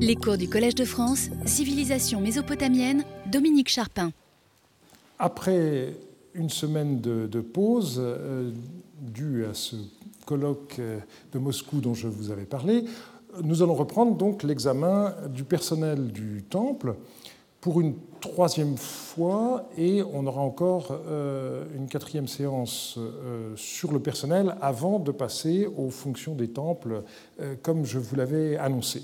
Les cours du Collège de France, Civilisation mésopotamienne, Dominique Charpin. Après une semaine de, pause euh, due à ce colloque euh, de Moscou dont je vous avais parlé, nous allons reprendre donc l'examen du personnel du temple pour une troisième fois et on aura encore euh, une quatrième séance sur le personnel avant de passer aux fonctions des temples comme je vous l'avais annoncé.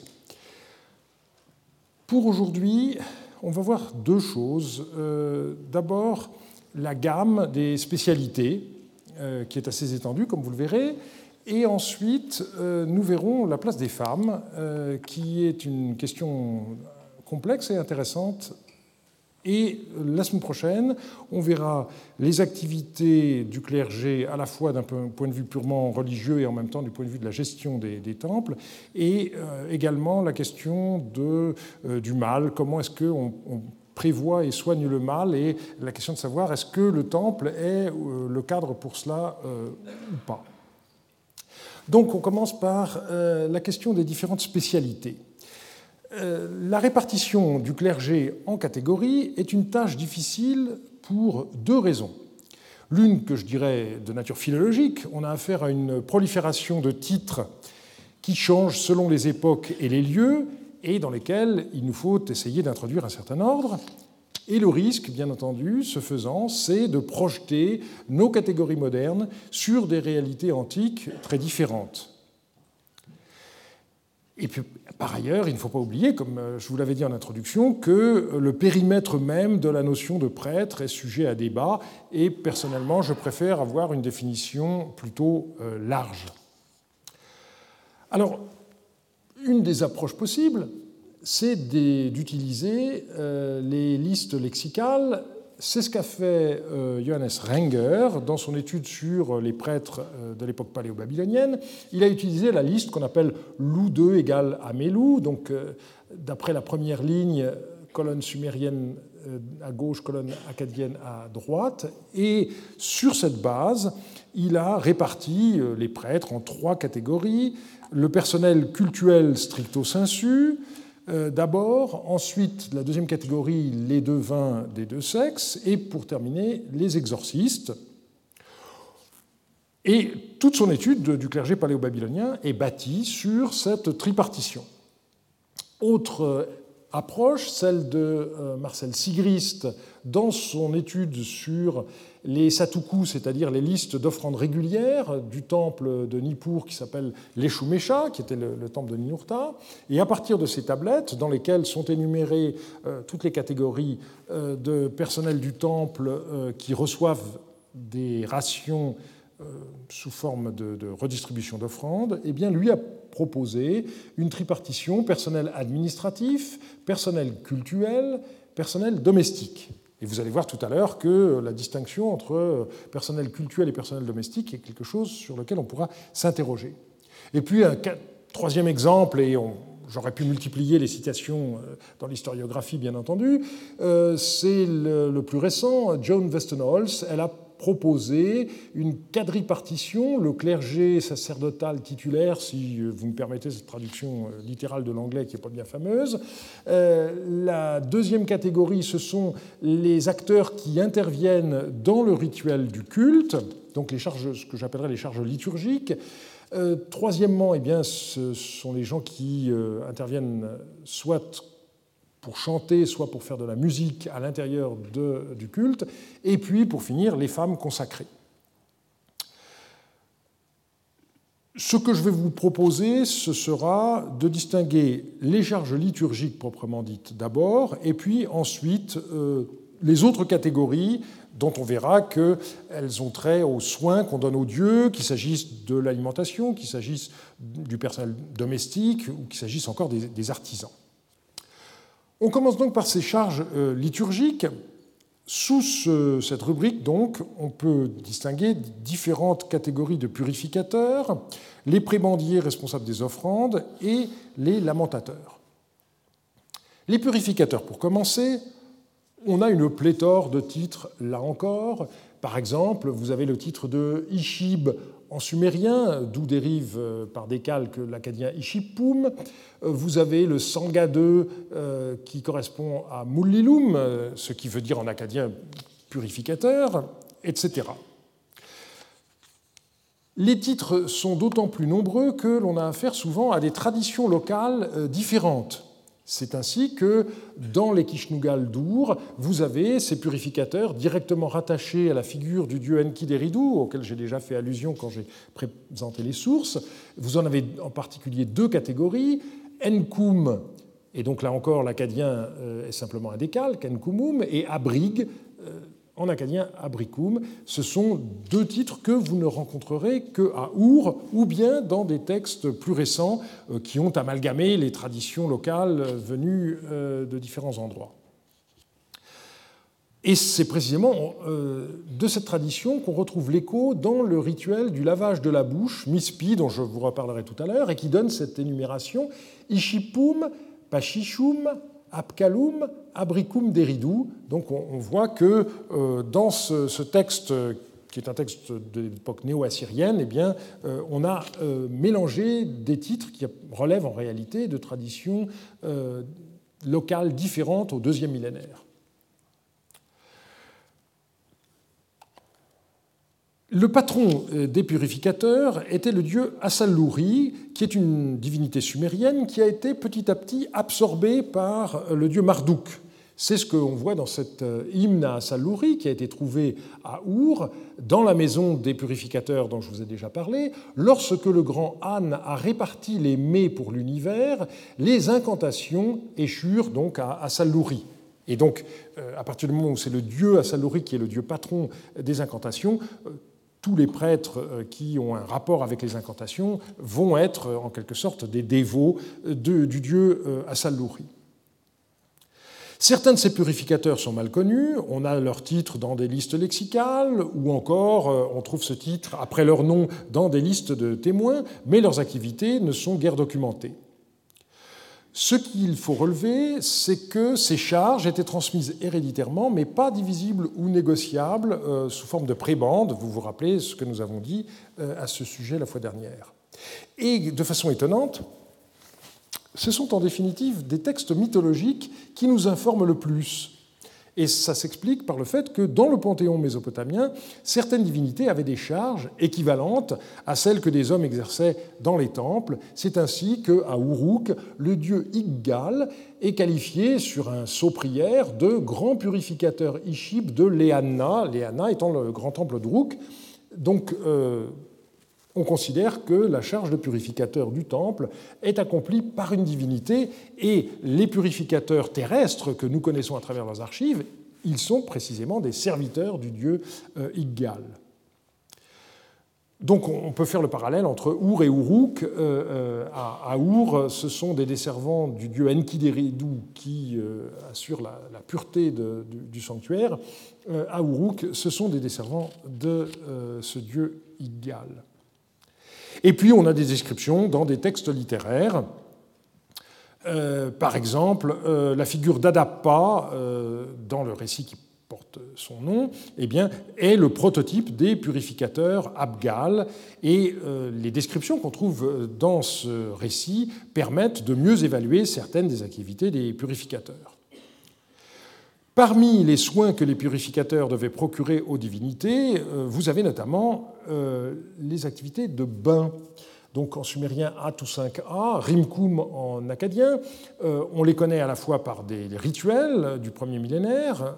Pour aujourd'hui, on va voir deux choses. Euh, d'abord, la gamme des spécialités, euh, qui est assez étendue, comme vous le verrez. Et ensuite, euh, nous verrons la place des femmes, qui est une question complexe et intéressante et la semaine prochaine, on verra les activités du clergé à la fois d'un point de vue purement religieux et en même temps du point de vue de la gestion des, temples, et euh, également la question euh, du mal, comment est-ce qu'on on prévoit et soigne le mal, et la question de savoir est-ce que le temple est euh, le cadre pour cela ou pas? Donc on commence par la question des différentes spécialités. Euh, la répartition du clergé en catégories est une tâche difficile pour deux raisons. L'une que je dirais de nature philologique, on a affaire à une prolifération de titres qui changent selon les époques et les lieux, et dans lesquels il nous faut essayer d'introduire un certain ordre. Et le risque, bien entendu, ce faisant, c'est de projeter nos catégories modernes sur des réalités antiques très différentes. Par ailleurs, il ne faut pas oublier, comme euh, je vous l'avais dit en introduction, que euh, le périmètre même de la notion de prêtre est sujet à débat, et personnellement, je préfère avoir une définition plutôt euh, large. Alors, une des approches possibles, c'est d'utiliser les listes lexicales c'est ce qu'a fait euh, Johannes Renger dans son étude sur les prêtres euh, de l'époque paléo-babylonienne. Il a utilisé la liste qu'on appelle Lou 2 égale à Mélou, donc euh, d'après la première ligne, colonne sumérienne à gauche, colonne acadienne à droite. Et sur cette base, il a réparti les prêtres en trois catégories. Le personnel cultuel stricto sensu, euh, d'abord, ensuite la deuxième catégorie, les devins des deux sexes, et pour terminer, les exorcistes. Et toute son étude du clergé paléo-babylonien est bâtie sur cette tripartition. Autre approche, celle de euh, Marcel Sigrist dans son étude sur les satuku, c'est-à-dire les listes d'offrandes régulières du temple de Nippur qui s'appelle l'Eshumesha, qui était le, temple de Ninurta. Et à partir de ces tablettes, dans lesquelles sont énumérées euh, toutes les catégories euh, de personnel du temple qui reçoivent des rations sous forme de, de redistribution d'offrandes, eh bien, lui a proposé une tripartition personnel administratif, personnel cultuel, personnel domestique. Et vous allez voir tout à l'heure que la distinction entre personnel cultuel et personnel domestique est quelque chose sur lequel on pourra s'interroger. Et puis un troisième exemple, et j'aurais pu multiplier les citations euh, dans l'historiographie bien entendu, euh, c'est le, plus récent, Joan Westenholz. Elle a proposer une quadripartition, le clergé sacerdotal titulaire, si vous me permettez cette traduction euh, littérale de l'anglais qui n'est pas bien fameuse. Euh, la deuxième catégorie, ce sont les acteurs qui interviennent dans le rituel du culte, donc les charges, ce que j'appellerais les charges liturgiques. Euh, troisièmement, eh bien, ce sont les gens qui interviennent soit pour chanter, soit pour faire de la musique à l'intérieur du culte, et puis pour finir, les femmes consacrées. Ce que je vais vous proposer, ce sera de distinguer les charges liturgiques proprement dites d'abord, et puis ensuite euh, les autres catégories dont on verra qu'elles ont trait aux soins qu'on donne aux dieux, qu'il s'agisse de l'alimentation, qu'il s'agisse du personnel domestique ou qu'il s'agisse encore des artisans. On commence donc par ces charges euh, liturgiques. Sous cette rubrique, donc, on peut distinguer différentes catégories de purificateurs, les prébendiers responsables des offrandes et les lamentateurs. Les purificateurs, pour commencer, on a une pléthore de titres, là encore, Par exemple, vous avez le titre de Ishib en sumérien, d'où dérive euh, par des calques l'acadien Ishipum. Euh, vous avez le Sangade qui correspond à Mullilum, ce qui veut dire en acadien purificateur, etc. Les titres sont d'autant plus nombreux que l'on a affaire souvent à des traditions locales euh, différentes. C'est ainsi que dans les Kishnugal d'Our, vous avez ces purificateurs directement rattachés à la figure du dieu Enkidu, auquel j'ai déjà fait allusion quand j'ai présenté les sources. Vous en avez en particulier deux catégories. Enkum, et donc là encore l'acadien euh, est simplement un décalque, Enkumum, et Abrig, en acadien abricum. Ce sont deux titres que vous ne rencontrerez qu'à Our ou bien dans des textes plus récents euh, qui ont amalgamé les traditions locales venues euh, de différents endroits. Et c'est précisément euh, de cette tradition qu'on retrouve l'écho dans le rituel du lavage de la bouche, mispi, dont je vous reparlerai tout à l'heure, et qui donne cette énumération Ishipum, Pachishum, Apkalum, Abricum Deridou. Donc on, voit que euh, dans ce, texte, qui est un texte de l'époque néo-assyrienne, eh euh, on a euh, mélangé des titres qui relèvent en réalité de traditions locales différentes au deuxième millénaire. Le patron euh, des purificateurs était le dieu Assaluri, qui est une divinité sumérienne qui a été petit à petit absorbée par euh, le dieu Marduk. C'est ce qu'on voit dans cet euh, hymne à Assaluri qui a été trouvé à Our, dans la maison des purificateurs dont je vous ai déjà parlé. Lorsque le grand Han a réparti les mets pour l'univers, les incantations échurent donc à Assaluri. Et donc, à partir du moment où c'est le dieu Assaluri qui est le dieu patron des incantations, tous les prêtres euh, qui ont un rapport avec les incantations vont être euh, en quelque sorte des dévots du dieu euh, Assaluri. Certains de ces purificateurs sont mal connus, on a leur titre dans des listes lexicales, ou encore on trouve ce titre après leur nom dans des listes de témoins, mais leurs activités ne sont guère documentées. Ce qu'il faut relever, c'est que ces charges étaient transmises héréditairement, mais pas divisibles ou négociables euh, sous forme de prébande. Vous vous rappelez ce que nous avons dit euh, à ce sujet la fois dernière. Et de façon étonnante, ce sont en définitive des textes mythologiques qui nous informent le plus. Et ça s'explique par le fait que dans le panthéon mésopotamien, certaines divinités avaient des charges équivalentes à celles que des hommes exerçaient dans les temples. C'est ainsi qu'à Uruk, le dieu Iggal est qualifié sur un sceau prière de grand purificateur Ishib de Léana, Léana étant le grand temple d'Uruk. Donc, euh, on considère que la charge de purificateur du temple est accomplie par une divinité et les purificateurs terrestres que nous connaissons à travers leurs archives, ils sont précisément des serviteurs du dieu euh, Iggal. Donc on peut faire le parallèle entre Our et Uruk. Euh, euh, à Our, ce sont des desservants du dieu Enkidu qui assure la, pureté du, sanctuaire. À Uruk, ce sont des desservants de ce dieu Iggal. Et puis on a des descriptions dans des textes littéraires. Euh, par exemple, euh, la figure d'Adapa, euh, dans le récit qui porte son nom, eh est le prototype des purificateurs Abgal. Et les descriptions qu'on trouve dans ce récit permettent de mieux évaluer certaines des activités des purificateurs. Parmi les soins que les purificateurs devaient procurer aux divinités, euh, vous avez notamment euh, les activités de bain. Donc en sumérien A5A, Rimkum en acadien, euh, on les connaît à la fois par des rituels du premier millénaire,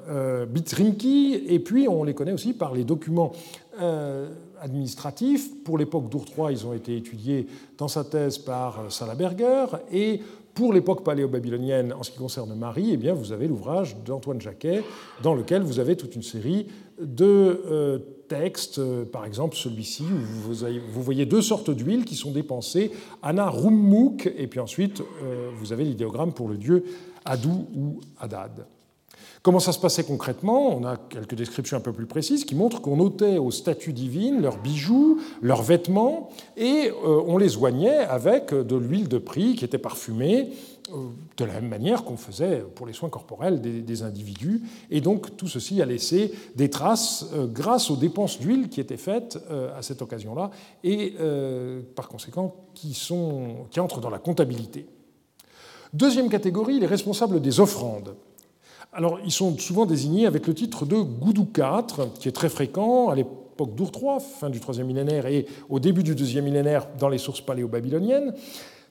Bitrimki, et puis on les connaît aussi par les documents administratifs. Pour l'époque d'Our ils ont été étudiés dans sa thèse par Salaberger, et pour l'époque paléo-babylonienne, en ce qui concerne Marie, eh bien, vous avez l'ouvrage d'Antoine Jacquet, dans lequel vous avez toute une série de euh, textes, euh, par exemple celui-ci, où vous, voyez deux sortes d'huiles qui sont dépensées, Anna Rummuk, et puis ensuite euh, vous avez l'idéogramme pour le dieu Adou ou Adad. Comment ça se passait concrètement? On a quelques descriptions un peu plus précises qui montrent qu'on ôtait aux statues divines leurs bijoux, leurs vêtements, et euh, on les oignait avec de l'huile de prix qui était parfumée, euh, de la même manière qu'on faisait pour les soins corporels des, individus. Et donc tout ceci a laissé des traces euh, grâce aux dépenses d'huile qui étaient faites à cette occasion-là, et par conséquent qui, entrent dans la comptabilité. Deuxième catégorie, les responsables des offrandes. Alors, ils sont souvent désignés avec le titre de Goudou IV, qui est très fréquent à l'époque III, fin du IIIe millénaire, et au début du deuxième millénaire dans les sources paléo-babyloniennes.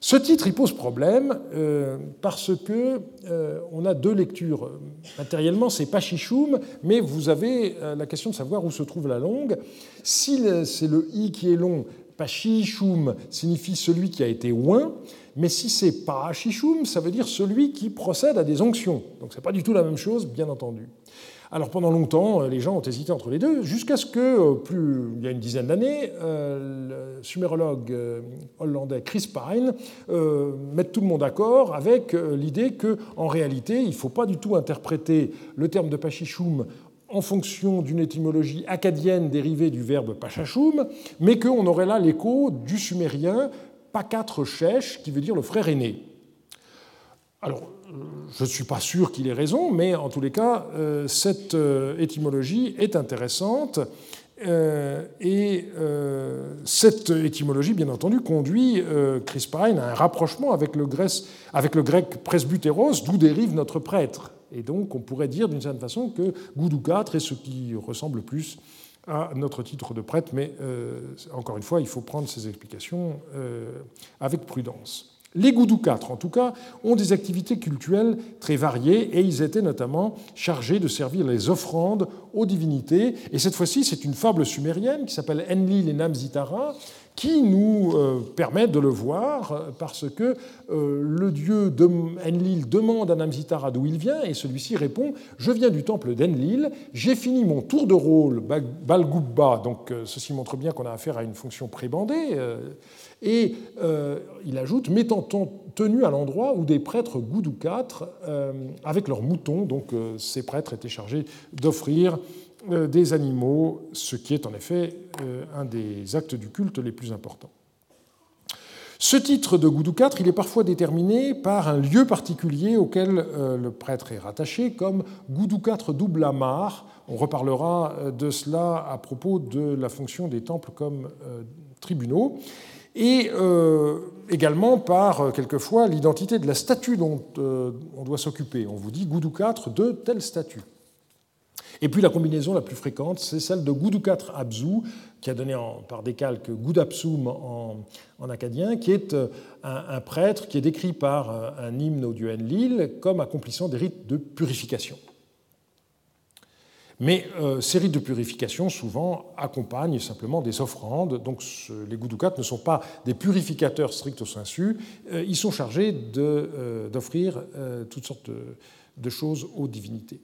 Ce titre, il pose problème euh, parce que euh, on a deux lectures. Matériellement, c'est Pachichoum, mais vous avez euh, la question de savoir où se trouve la longue. Si c'est le i qui est long, Pachichoum signifie celui qui a été oint. Mais si c'est parachishum, ça veut dire celui qui procède à des onctions. Donc ce n'est pas du tout la même chose, bien entendu. Alors pendant longtemps, euh, les gens ont hésité entre les deux, jusqu'à ce que, euh, plus, il y a une dizaine d'années, euh, le sumérologue hollandais Chris Pine mette tout le monde d'accord avec l'idée qu'en réalité, il ne faut pas du tout interpréter le terme de Pachichoum en fonction d'une étymologie acadienne dérivée du verbe pachachum, mais qu'on aurait là l'écho du sumérien quatre Shesh, qui veut dire le frère aîné. Alors, euh, je ne suis pas sûr qu'il ait raison, mais en tous les cas, euh, cette euh, étymologie est intéressante. Et cette étymologie, bien entendu, conduit Chris Pine à un rapprochement avec le grec, le presbytéros, d'où dérive notre prêtre. Et donc, on pourrait dire d'une certaine façon que Goudou IV est ce qui ressemble plus à notre titre de prêtre, mais euh, encore une fois, il faut prendre ces explications euh, avec prudence. Les Goudou 4, en tout cas, ont des activités cultuelles très variées et ils étaient notamment chargés de servir les offrandes aux divinités. Et cette fois-ci, c'est une fable sumérienne qui s'appelle Enlil et Namzitara, qui nous euh, permet de le voir euh, parce que euh, le dieu Enlil demande à Namzitara d'où il vient et celui-ci répond Je viens du temple d'Enlil, j'ai fini mon tour de rôle Balgubba, donc ceci montre bien qu'on a affaire à une fonction prébandée. Et il ajoute M'étant tenu à l'endroit où des prêtres Goudou 4, avec leurs moutons, donc ces prêtres étaient chargés d'offrir des animaux, ce qui est en effet euh, un des actes du culte les plus importants. Ce titre de Goudou IV, il est parfois déterminé par un lieu particulier auquel euh, le prêtre est rattaché, comme Goudou IV double amar. On reparlera de cela à propos de la fonction des temples comme tribunaux. Et également par, quelquefois, l'identité de la statue dont on doit s'occuper. On vous dit Goudou IV de telle statue. Et puis la combinaison la plus fréquente, c'est celle de Goudoukat Abzou, qui a donné par décalque Goudapsoum en, en, acadien, qui est euh, un, prêtre qui est décrit par euh, un hymne au dieu Enlil comme accomplissant des rites de purification. Mais euh, ces rites de purification, souvent, accompagnent simplement des offrandes. Donc les Goudoukat ne sont pas des purificateurs stricto sensu, ils sont chargés d'offrir toutes sortes de choses aux divinités.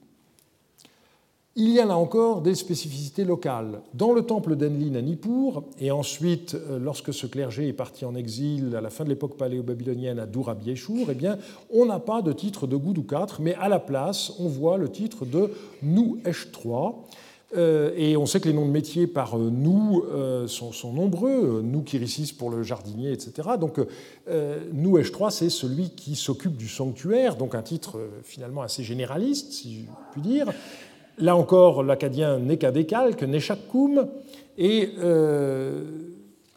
Il y a là encore des spécificités locales. Dans le temple d'Enlil à Nippur, et ensuite, euh, lorsque ce clergé est parti en exil à la fin de l'époque paléo-babylonienne à Dourabieshour, eh bien, on n'a pas de titre de Goudou IV, mais à la place, on voit le titre de Nou Esh III. Euh, et on sait que les noms de métiers par euh, nous sont, nombreux, nous Kirisis pour le jardinier, etc. Donc nous Esh III, c'est celui qui s'occupe du sanctuaire, donc un titre finalement assez généraliste, si je puis dire. Là encore, l'acadien n'est qu'un décalque, n'est koum. Et euh,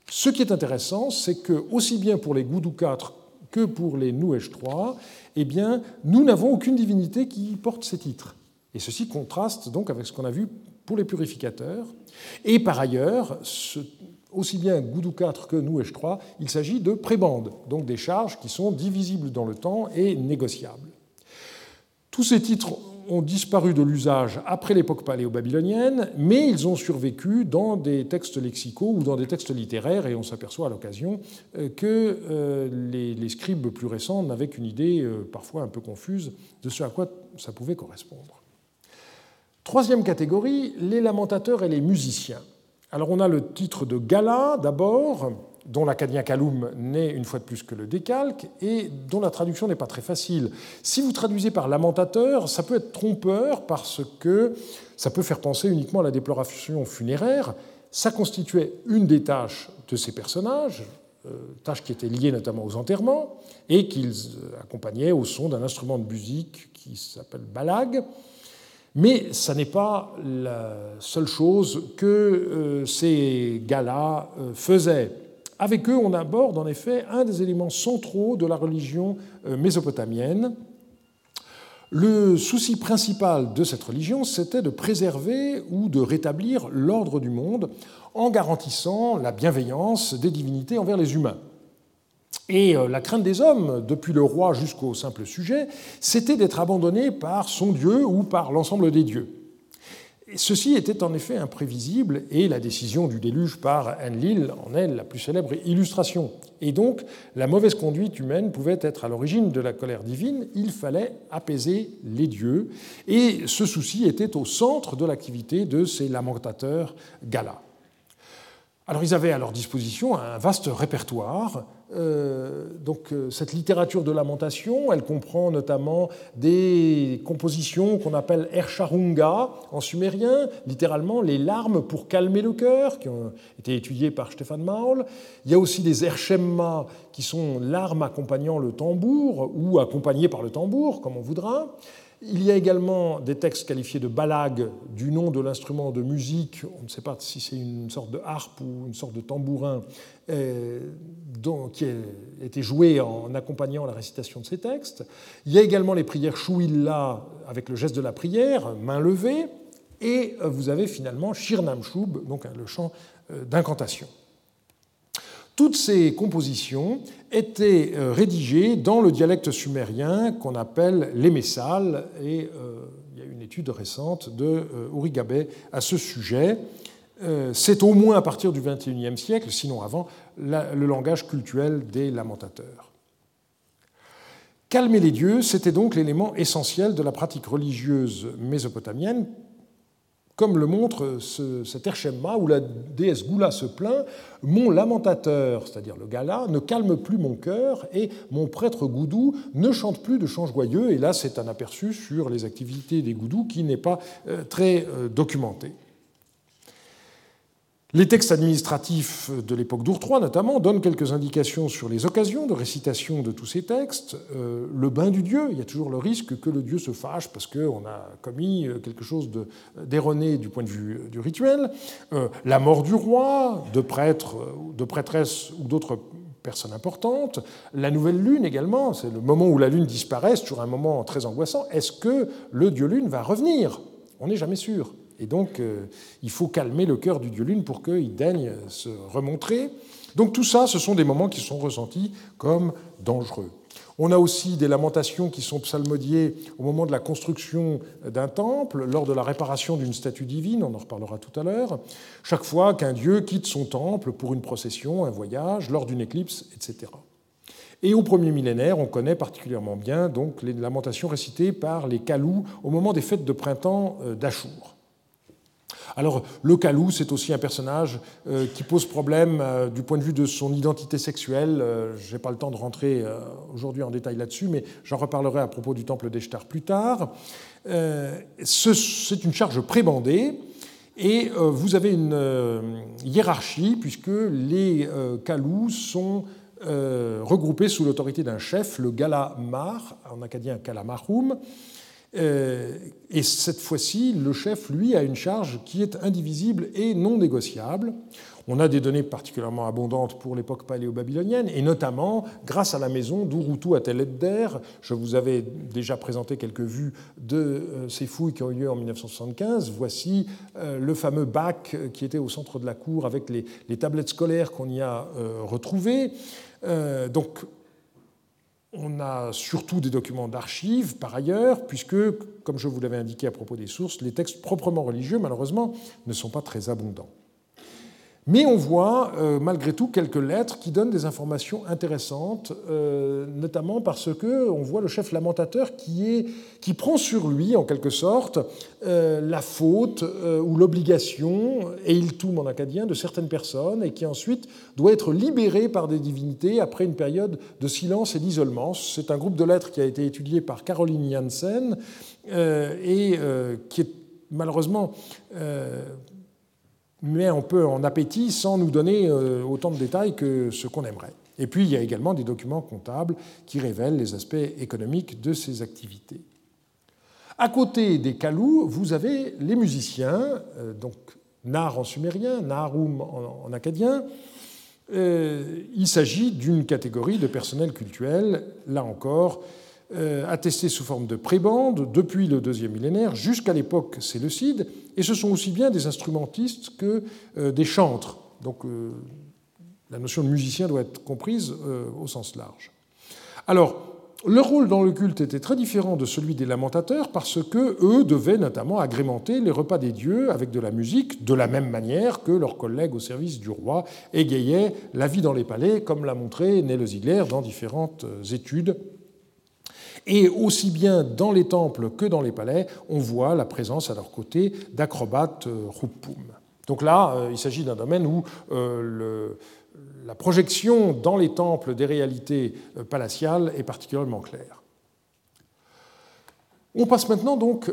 ce qui est intéressant, c'est que aussi bien pour les Goudou 4 que pour les Nouèche 3, eh bien, nous n'avons aucune divinité qui porte ces titres. Et ceci contraste donc avec ce qu'on a vu pour les purificateurs. Et par ailleurs, aussi bien Goudou 4 que Nouèche 3, il s'agit de prébandes, donc des charges qui sont divisibles dans le temps et négociables. Tous ces titres ont disparu de l'usage après l'époque paléo-babylonienne, mais ils ont survécu dans des textes lexicaux ou dans des textes littéraires, et on s'aperçoit à l'occasion euh, que euh, les, scribes plus récents n'avaient qu'une idée euh, parfois un peu confuse de ce à quoi ça pouvait correspondre. Troisième catégorie, les lamentateurs et les musiciens. Alors on a le titre de gala d'abord, dont l'acadien Kaloum n'est une fois de plus que le décalque et dont la traduction n'est pas très facile. Si vous traduisez par lamentateur, ça peut être trompeur parce que ça peut faire penser uniquement à la déploration funéraire. Ça constituait une des tâches de ces personnages, euh, tâches qui étaient liées notamment aux enterrements et qu'ils accompagnaient au son d'un instrument de musique qui s'appelle balag. Mais ça n'est pas la seule chose que euh, ces gars-là euh, faisaient. Avec eux, on aborde en effet un des éléments centraux de la religion mésopotamienne, le souci principal de cette religion, c'était de préserver ou de rétablir l'ordre du monde en garantissant la bienveillance des divinités envers les humains. Et euh, la crainte des hommes, depuis le roi jusqu'au simple sujet, c'était d'être abandonné par son Dieu ou par l'ensemble des dieux. Ceci était en effet imprévisible et la décision du déluge par Enlil en est la plus célèbre illustration. Et donc, la mauvaise conduite humaine pouvait être à l'origine de la colère divine, il fallait apaiser les dieux, et ce souci était au centre de l'activité de ces lamentateurs galas. Alors ils avaient à leur disposition un vaste répertoire. Euh, donc euh, cette littérature de lamentation, elle comprend notamment des compositions qu'on appelle Ercharunga en sumérien, littéralement les larmes pour calmer le cœur, qui ont été étudiées par Stéphane Maul. Il y a aussi des Erchemma qui sont larmes accompagnant le tambour ou accompagnées par le tambour, comme on voudra. Il y a également des textes qualifiés de balag du nom de l'instrument de musique, on ne sait pas si c'est une sorte de harpe ou une sorte de tambourin, euh, qui a été joué en accompagnant la récitation de ces textes. Il y a également les prières chouilla avec le geste de la prière, main levée, et vous avez finalement Shirnam Shub, donc le chant euh, d'incantation. Toutes ces compositions étaient euh, rédigées dans le dialecte sumérien qu'on appelle l'émessal, et euh, il y a une étude récente de euh, à ce sujet. C'est au moins à partir du XXIe siècle, sinon avant, le langage cultuel des lamentateurs. Calmer les dieux, c'était donc l'élément essentiel de la pratique religieuse mésopotamienne comme le montre cet Erchemma où la déesse Goula se plaint Mon lamentateur, c'est-à-dire le gala, ne calme plus mon cœur et mon prêtre Goudou ne chante plus de chants joyeux. Et là, c'est un aperçu sur les activités des Goudous qui n'est pas euh, très euh, documenté. Les textes administratifs de l'époque d'Ourtroy, notamment, donnent quelques indications sur les occasions de récitation de tous ces textes. Euh, le bain du dieu, il y a toujours le risque que le dieu se fâche parce qu'on a commis euh, quelque chose d'erroné du point de vue du rituel. Euh, la mort du roi, de prêtres, de prêtresses ou d'autres personnes importantes. La nouvelle lune également, c'est le moment où la lune disparaît, c'est toujours un moment très angoissant. Est-ce que le dieu lune va revenir? On n'est jamais sûr. Et donc, euh, il faut calmer le cœur du dieu lune pour qu'il daigne se remontrer. Donc tout ça, ce sont des moments qui sont ressentis comme dangereux. On a aussi des lamentations qui sont psalmodiées au moment de la construction d'un temple, lors de la réparation d'une statue divine, on en reparlera tout à l'heure, chaque fois qu'un dieu quitte son temple pour une procession, un voyage, lors d'une éclipse, etc. Et au premier millénaire, on connaît particulièrement bien donc les lamentations récitées par les Kalous au moment des fêtes de printemps euh, d'Achour. Alors, le Kalou, c'est aussi un personnage euh, qui pose problème euh, du point de vue de son identité sexuelle. Euh, je n'ai pas le temps de rentrer aujourd'hui en détail là-dessus, mais j'en reparlerai à propos du temple d'Eshtar plus tard. c'est une charge prébandée. Et vous avez une hiérarchie, puisque les Kalous sont regroupés sous l'autorité d'un chef, le Galamar, en acadien Kalamarum, et cette fois-ci, le chef, lui, a une charge qui est indivisible et non négociable. On a des données particulièrement abondantes pour l'époque paléo-babylonienne, et notamment grâce à la maison d'Urutu à Tel Je vous avais déjà présenté quelques vues de euh, ces fouilles qui ont eu lieu en 1975. Voici euh, le fameux bac qui était au centre de la cour avec les, tablettes scolaires qu'on y a retrouvées. donc on a surtout des documents d'archives, par ailleurs, puisque, comme je vous l'avais indiqué à propos des sources, les textes proprement religieux, malheureusement, ne sont pas très abondants. Mais on voit euh, malgré tout quelques lettres qui donnent des informations intéressantes, euh, notamment parce que on voit le chef lamentateur qui, prend sur lui, en quelque sorte, euh, la faute ou l'obligation, et il tombe en acadien, de certaines personnes, et qui ensuite doit être libéré par des divinités après une période de silence et d'isolement. C'est un groupe de lettres qui a été étudié par Caroline Janssen et qui est malheureusement met un peu en appétit sans nous donner euh, autant de détails que ce qu'on aimerait. Et puis il y a également des documents comptables qui révèlent les aspects économiques de ces activités. À côté des kalous, vous avez les musiciens, euh, donc nar en sumérien, narum en acadien. Euh, il s'agit d'une catégorie de personnel cultuel, là encore, attesté sous forme de prébande depuis le deuxième millénaire jusqu'à l'époque séleucide, et ce sont aussi bien des instrumentistes que euh, des chantres. Donc euh, la notion de musicien doit être comprise euh, au sens large. Alors, leur rôle dans le culte était très différent de celui des lamentateurs parce que eux devaient notamment agrémenter les repas des dieux avec de la musique, de la même manière que leurs collègues au service du roi égayaient la vie dans les palais, comme l'a montré Nele Ziegler dans différentes études et aussi bien dans les temples que dans les palais, on voit la présence à leur côté d'acrobates ruppum. Euh, Donc là, euh, il s'agit d'un domaine où euh, la projection dans les temples des réalités palatiales est particulièrement claire. On passe maintenant donc,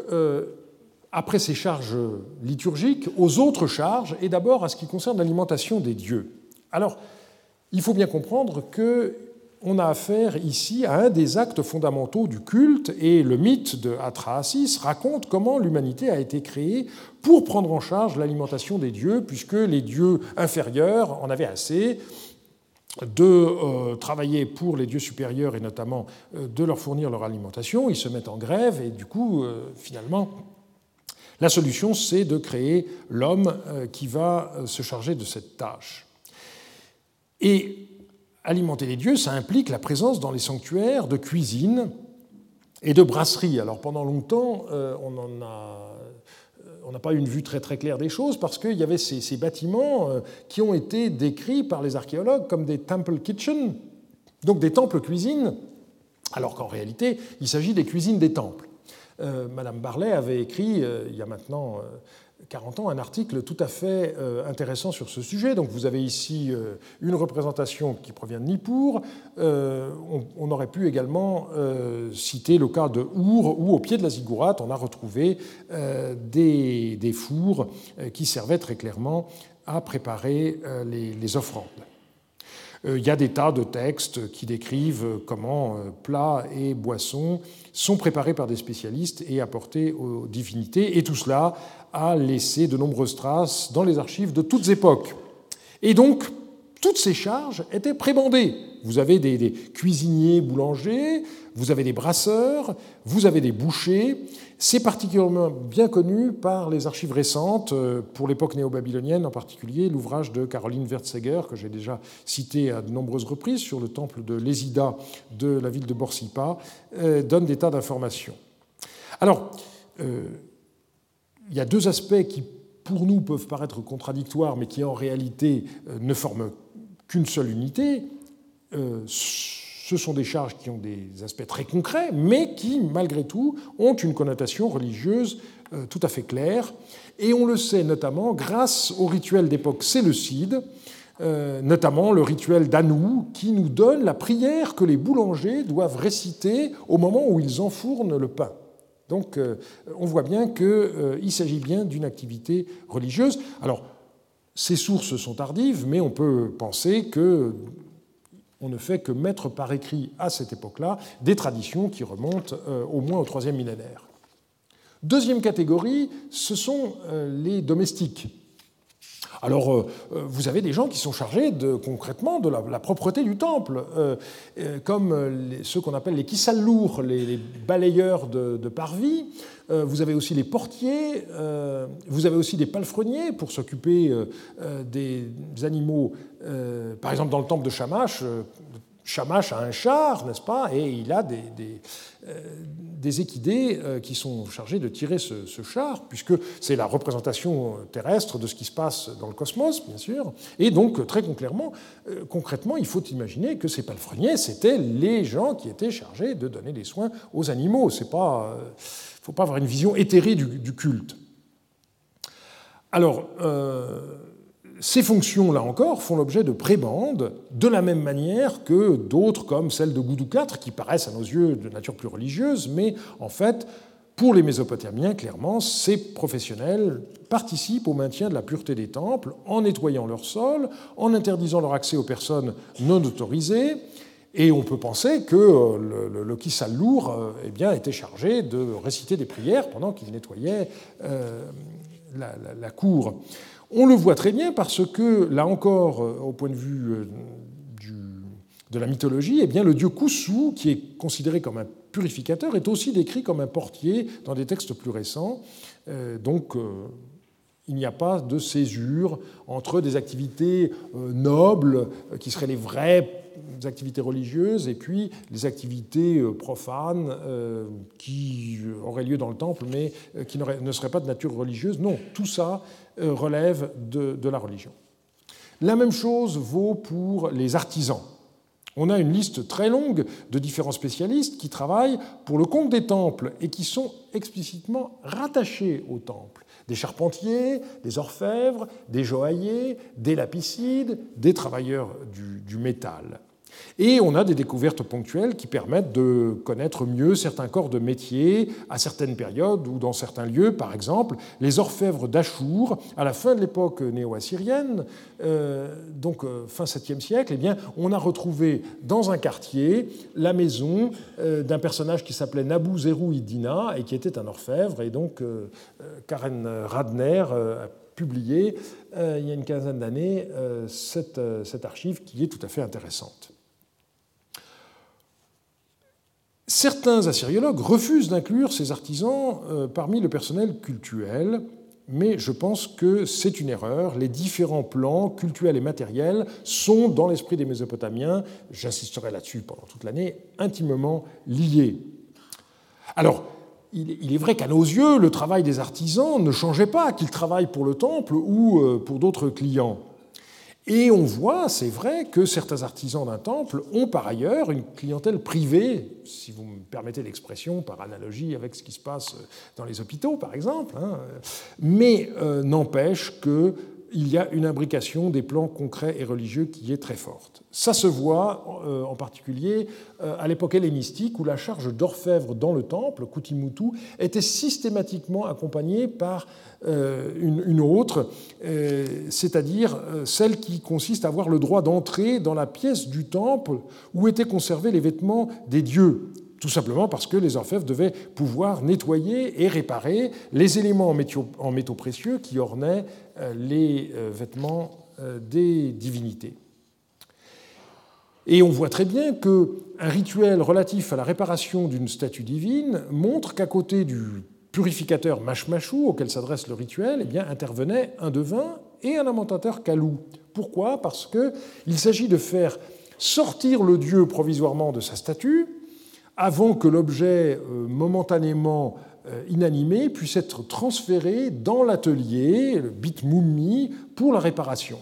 après ces charges liturgiques, aux autres charges, et d'abord à ce qui concerne l'alimentation des dieux. Alors, il faut bien comprendre que on a affaire ici à un des actes fondamentaux du culte, et le mythe de Atrahasis raconte comment l'humanité a été créée pour prendre en charge l'alimentation des dieux, puisque les dieux inférieurs en avaient assez de euh, travailler pour les dieux supérieurs et notamment euh, de leur fournir leur alimentation. Ils se mettent en grève et du coup, euh, finalement, la solution, c'est de créer l'homme qui va se charger de cette tâche. Et alimenter les dieux, ça implique la présence dans les sanctuaires de cuisine et de brasserie. Alors pendant longtemps, euh, on euh, n'a pas eu une vue très très claire des choses parce qu'il y avait ces, bâtiments euh, qui ont été décrits par les archéologues comme des temple kitchen, donc des temples cuisines, alors qu'en réalité, il s'agit des cuisines des temples. Madame Barlet avait écrit, il y a maintenant 40 ans un article tout à fait euh, intéressant sur ce sujet. Donc vous avez ici euh, une représentation qui provient de Nippur. Euh, on, aurait pu également citer le cas de Our, où au pied de la ziggourate, on a retrouvé des, fours qui servaient très clairement à préparer les offrandes. Il y a des tas de textes qui décrivent comment plats et boissons sont préparés par des spécialistes et apportés aux divinités, et tout cela a laissé de nombreuses traces dans les archives de toutes époques. Et donc, toutes ces charges étaient prébandées. Vous avez des, cuisiniers boulangers, vous avez des brasseurs, vous avez des bouchers. C'est particulièrement bien connu par les archives récentes, euh, pour l'époque néo-babylonienne en particulier, l'ouvrage de Caroline Wertzeger, que j'ai déjà cité à de nombreuses reprises, sur le temple de l'Ésida de la ville de Borsipa, euh, donne des tas d'informations. Alors, euh, il y a deux aspects qui, pour nous, peuvent paraître contradictoires, mais qui en réalité ne forment qu'une seule unité. Ce sont des charges qui ont des aspects très concrets, mais qui, malgré tout, ont une connotation religieuse euh, tout à fait claire. Et on le sait notamment grâce au rituel d'époque séleucide, notamment le rituel d'Anou, qui nous donne la prière que les boulangers doivent réciter au moment où ils enfournent le pain. Donc euh, on voit bien qu'il euh, s'agit bien d'une activité religieuse. Alors, ces sources sont tardives, mais on peut penser que on ne fait que mettre par écrit à cette époque-là des traditions qui remontent euh, au moins au troisième millénaire. Deuxième catégorie, ce sont les domestiques. Alors, euh, euh, vous avez des gens qui sont chargés de, concrètement de la, propreté du temple, euh, comme ceux qu'on appelle les kissallours, les, les balayeurs de, parvis. vous avez aussi les portiers, vous avez aussi des palefreniers pour s'occuper des animaux. par exemple, dans le temple de Shamash, Shamash a un char, n'est-ce pas Et il a des, des, équidés qui sont chargés de tirer ce, char, puisque c'est la représentation terrestre de ce qui se passe dans le cosmos, bien sûr. Et donc, très concrètement, concrètement il faut imaginer que ces palefreniers, c'était les gens qui étaient chargés de donner des soins aux animaux. Il ne faut pas avoir une vision éthérée du culte. Alors, euh, ces fonctions, là encore, font l'objet de prébandes, de la même manière que d'autres, comme celle de Goudou IV, qui paraissent à nos yeux de nature plus religieuse, mais en fait, pour les Mésopotamiens, clairement, ces professionnels participent au maintien de la pureté des temples en nettoyant leur sol, en interdisant leur accès aux personnes non autorisées, et on peut penser que le, le, le Kisalour euh, eh bien, était chargé de réciter des prières pendant qu'il nettoyait euh, la, cour. On le voit très bien parce que, là encore, euh, au point de vue euh, de la mythologie, eh le dieu Kusu, qui est considéré comme un purificateur, est aussi décrit comme un portier dans des textes plus récents. Euh, donc, il n'y a pas de césure entre des activités nobles, qui seraient les vraies activités religieuses et puis les activités euh, profanes euh, qui auraient lieu dans le temple mais euh, qui ne seraient pas de nature religieuse. Non, tout ça relève de, la religion. La même chose vaut pour les artisans. On a une liste très longue de différents spécialistes qui travaillent pour le compte des temples et qui sont explicitement rattachés au temple. Des charpentiers, des orfèvres, des joailliers, des lapicides, des travailleurs du métal. Et on a des découvertes ponctuelles qui permettent de connaître mieux certains corps de métier à certaines périodes ou dans certains lieux. Par exemple, les orfèvres d'Achour, à la fin de l'époque néo-assyrienne, euh, donc euh, fin 7e siècle, eh bien, on a retrouvé dans un quartier la maison euh, d'un personnage qui s'appelait Nabou Zerou Idina et qui était un orfèvre. Et donc, Karen Radner a publié il y a une quinzaine d'années cette archive qui est tout à fait intéressante. Certains assyriologues refusent d'inclure ces artisans euh, parmi le personnel cultuel, mais je pense que c'est une erreur. Les différents plans cultuels et matériels sont, dans l'esprit des Mésopotamiens, j'insisterai là-dessus pendant toute l'année, intimement liés. Alors, il est vrai qu'à nos yeux, le travail des artisans ne changeait pas, qu'ils travaillent pour le temple ou euh, pour d'autres clients. Et on voit, c'est vrai, que certains artisans d'un temple ont par ailleurs une clientèle privée, si vous me permettez l'expression, par analogie avec ce qui se passe dans les hôpitaux, par exemple, hein. mais euh, n'empêche que il y a une imbrication des plans concrets et religieux qui est très forte. Ça se voit euh, en particulier euh, à l'époque hellénistique où la charge d'orfèvre dans le temple, Kutimutu, était systématiquement accompagnée par euh, une, autre, c'est-à-dire celle qui consiste à avoir le droit d'entrer dans la pièce du temple où étaient conservés les vêtements des dieux tout simplement parce que les orfèvres devaient pouvoir nettoyer et réparer les éléments en métaux, précieux qui ornaient les euh, vêtements euh, des divinités. Et on voit très bien qu'un rituel relatif à la réparation d'une statue divine montre qu'à côté du purificateur Mashmashu auquel s'adresse le rituel, eh bien, intervenait un devin et un lamentateur Kalou. Pourquoi? Parce qu'il s'agit de faire sortir le dieu provisoirement de sa statue avant que l'objet euh, momentanément euh, inanimé puisse être transféré dans l'atelier, le bit pour la réparation.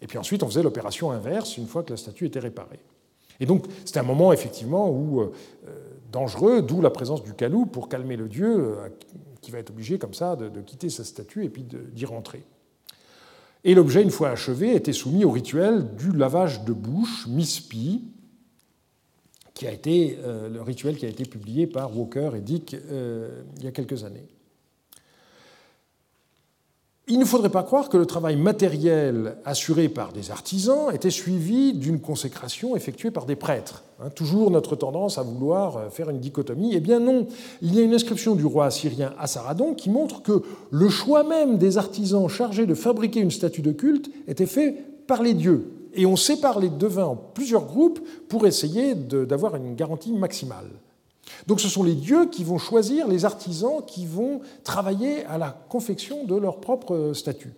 Et puis ensuite, on faisait l'opération inverse une fois que la statue était réparée. Et donc, c'était un moment effectivement où, euh, dangereux, d'où la présence du calou pour calmer le dieu qui va être obligé comme ça de, quitter sa statue et puis d'y rentrer. Et l'objet, une fois achevé, était soumis au rituel du lavage de bouche, mispi, qui a été euh, le rituel qui a été publié par Walker et Dick euh, il y a quelques années. Il ne faudrait pas croire que le travail matériel assuré par des artisans était suivi d'une consécration effectuée par des prêtres. Hein, toujours notre tendance à vouloir euh, faire une dichotomie. Eh bien non, il y a une inscription du roi assyrien Assaradon qui montre que le choix même des artisans chargés de fabriquer une statue de culte était fait par les dieux, et on sépare les devins en plusieurs groupes pour essayer d'avoir une garantie maximale. Donc ce sont les dieux qui vont choisir les artisans qui vont travailler à la confection de leur propre statut.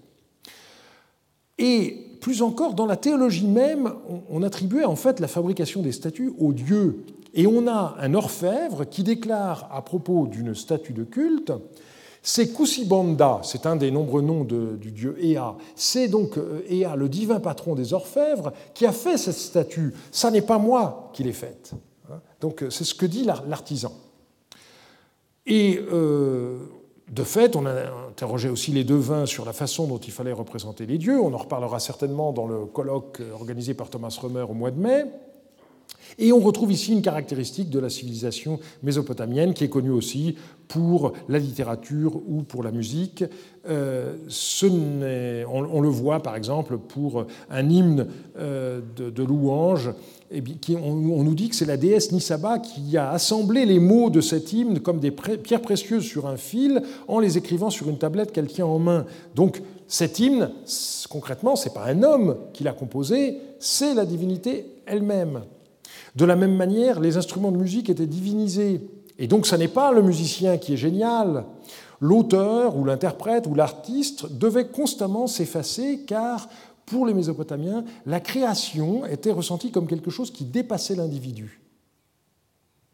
Et plus encore, dans la théologie même, on attribuait en fait la fabrication des statues aux dieux. Et on a un orfèvre qui déclare à propos d'une statue de culte c'est Kusibanda, c'est un des nombreux noms du dieu Ea. C'est donc euh, Ea, le divin patron des orfèvres, qui a fait cette statue. Ça n'est pas moi qui l'ai faite. Hein. Donc euh, c'est ce que dit l'artisan. Et euh, de fait, on a interrogé aussi les devins sur la façon dont il fallait représenter les dieux. On en reparlera certainement dans le colloque organisé par Thomas Römer au mois de mai. Et on retrouve ici une caractéristique de la civilisation mésopotamienne qui est connue aussi pour la littérature ou pour la musique. Euh, on, le voit par exemple pour un hymne euh, de, louange. Et qui, on, nous dit que c'est la déesse Nisaba qui a assemblé les mots de cet hymne comme des pierres précieuses sur un fil en les écrivant sur une tablette qu'elle tient en main. Donc cet hymne, concrètement, ce n'est pas un homme qui l'a composé, c'est la divinité elle-même. De la même manière, les instruments de musique étaient divinisés. Et donc, ce n'est pas le musicien qui est génial. L'auteur ou l'interprète ou l'artiste devait constamment s'effacer car, pour les Mésopotamiens, la création était ressentie comme quelque chose qui dépassait l'individu.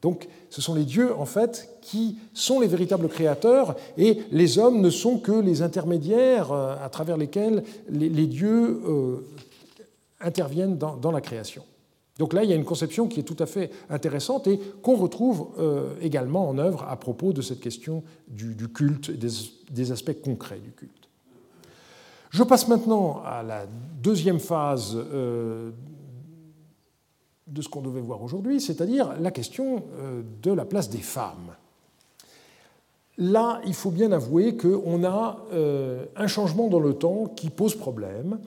Donc, ce sont les dieux, en fait, qui sont les véritables créateurs, et les hommes ne sont que les intermédiaires euh, à travers lesquels les, dieux euh, interviennent dans la création. Donc là, il y a une conception qui est tout à fait intéressante et qu'on retrouve euh, également en œuvre à propos de cette question du, culte et des, aspects concrets du culte. Je passe maintenant à la deuxième phase euh, de ce qu'on devait voir aujourd'hui, c'est-à-dire la question euh, de la place des femmes. Là, il faut bien avouer qu'on a un changement dans le temps qui pose problème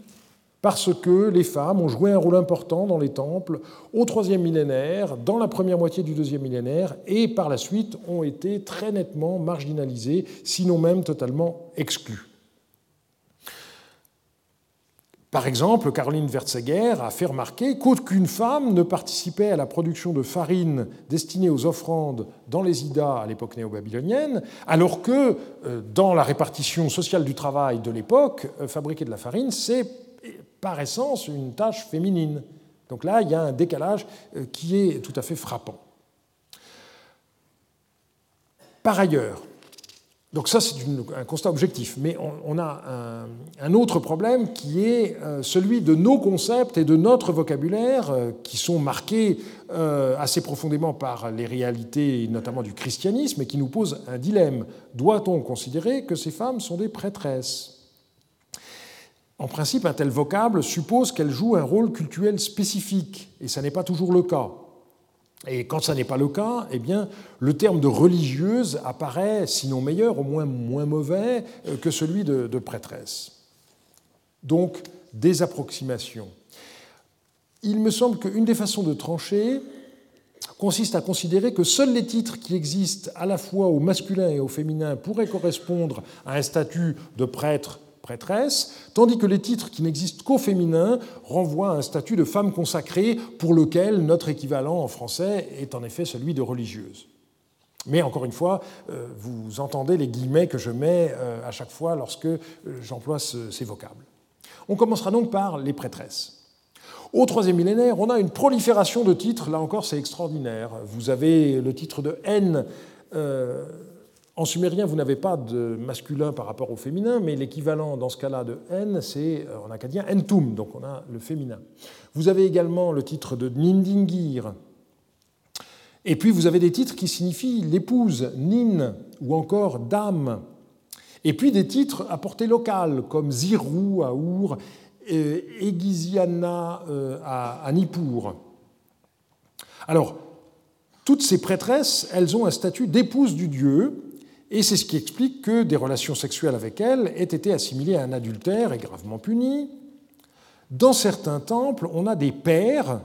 parce que les femmes ont joué un rôle important dans les temples au troisième millénaire, dans la première moitié du deuxième millénaire, et par la suite ont été très nettement marginalisées, sinon même totalement exclues. Par exemple, Caroline Wertzeger a fait remarquer qu'aucune femme ne participait à la production de farine destinée aux offrandes dans les Idas à l'époque néo-babylonienne, alors que euh, dans la répartition sociale du travail de l'époque, euh, fabriquer de la farine, c'est par essence une tâche féminine. Donc là, il y a un décalage euh, qui est tout à fait frappant. Par ailleurs, donc ça c'est un constat objectif, mais on, a un, autre problème qui est euh, celui de nos concepts et de notre vocabulaire euh, qui sont marqués assez profondément par les réalités, notamment du christianisme, et qui nous posent un dilemme. Doit-on considérer que ces femmes sont des prêtresses? En principe, un tel vocable suppose qu'elle joue un rôle cultuel spécifique, et ça n'est pas toujours le cas. Et quand ça n'est pas le cas, eh bien, le terme de religieuse apparaît, sinon meilleur, au moins moins mauvais euh, que celui de, de prêtresse. Donc, des approximations. Il me semble qu'une des façons de trancher consiste à considérer que seuls les titres qui existent à la fois au masculin et au féminin pourraient correspondre à un statut de prêtre prêtresse, tandis que les titres qui n'existent qu'au féminin renvoient à un statut de femme consacrée pour lequel notre équivalent en français est en effet celui de religieuse. Mais encore une fois, euh, vous entendez les guillemets que je mets euh, à chaque fois lorsque euh, j'emploie ces vocables. On commencera donc par les prêtresses. Au troisième millénaire, on a une prolifération de titres, là encore c'est extraordinaire. Vous avez le titre de N en sumérien, vous n'avez pas de masculin par rapport au féminin, mais l'équivalent dans ce cas-là de n, c'est euh, en acadien entum, donc on a le féminin. Vous avez également le titre de nindingir. Et puis vous avez des titres qui signifient l'épouse, nin, ou encore dame. Et puis des titres à portée locale, comme zirou à Our, Egiziana euh, à Nippur. Alors, toutes ces prêtresses, elles ont un statut d'épouse du dieu, et c'est ce qui explique que des relations sexuelles avec elle aient été assimilées à un adultère et gravement punies. Dans certains temples, on a des pères,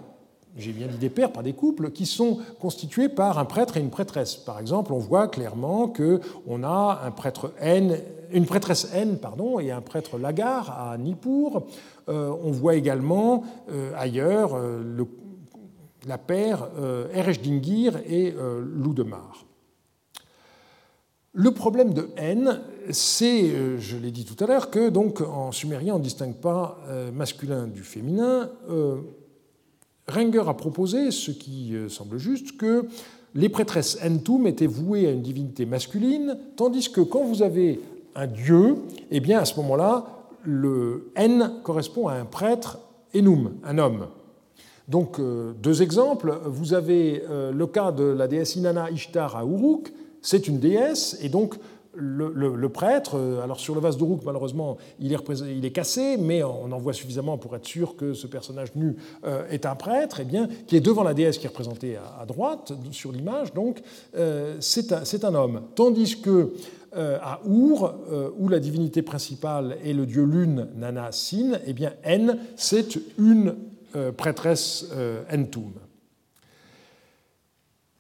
j'ai bien dit des pères, pas des couples, qui sont constitués par un prêtre et une prêtresse. Par exemple, on voit clairement qu'on a un prêtre N, une prêtresse N pardon, et un prêtre Lagar à Nippur. Euh, on voit également euh, ailleurs euh, la paire Ereshdingir et Loudemar. Le problème de haine, c'est, je l'ai dit tout à l'heure, que donc en sumérien on ne distingue pas masculin du féminin. Renger a proposé, ce qui semble juste, que les prêtresses Entum étaient vouées à une divinité masculine, tandis que quand vous avez un dieu, eh bien à ce moment-là, le N correspond à un prêtre Enum, un homme. Donc euh, deux exemples. Vous avez euh, le cas de la déesse Inanna Ishtar à Uruk, c'est une déesse, et donc le, prêtre, euh, alors sur le vase d'Uruk, malheureusement, il est, cassé, mais on en voit suffisamment pour être sûr que ce personnage nu euh, est un prêtre, et eh bien, qui est devant la déesse qui est représentée à, droite sur l'image, donc euh, c'est un, un, homme. Tandis que à Our, où la divinité principale est le dieu lune Nana Sin, eh bien, N, c'est une prêtresse Entum.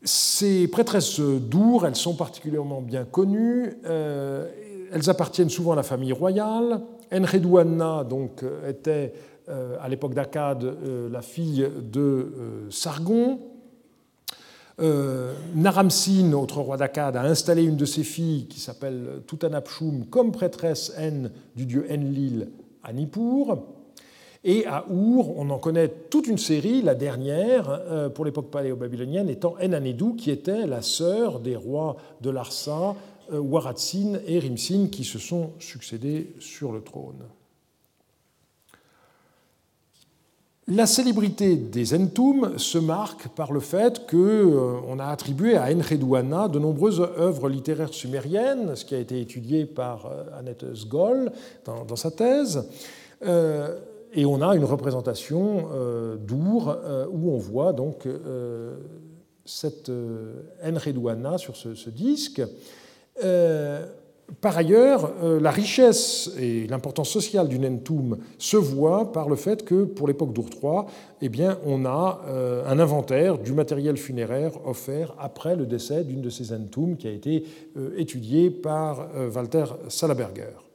Ces prêtresses d'Our, elles sont particulièrement bien connues. Euh, elles appartiennent souvent à la famille royale. Enredouana donc, était euh, à l'époque d'Akkad euh, la fille de Sargon. Naramsin, autre roi d'Akkad, a installé une de ses filles qui s'appelle Tutanapshum comme prêtresse N du dieu Enlil à Nippur. Et à Our, on en connaît toute une série, la dernière, euh, pour l'époque paléo-babylonienne, étant Enanedou, qui était la sœur des rois de Larsa, euh, Waratsin et Rimsin, qui se sont succédés sur le trône. La célébrité des Entum se marque par le fait qu'on euh, a attribué à Enredouana de nombreuses œuvres littéraires sumériennes, ce qui a été étudié par Annette Sgol dans, sa thèse et on a une représentation euh, d'Our euh, où on voit donc euh, cette Enredouana sur ce, disque. Par ailleurs, la richesse et l'importance sociale du Nentum se voient par le fait que, pour l'époque d'Our III, eh bien, on a un inventaire du matériel funéraire offert après le décès d'une de ces Entum qui a été étudié par Walter Salaberger.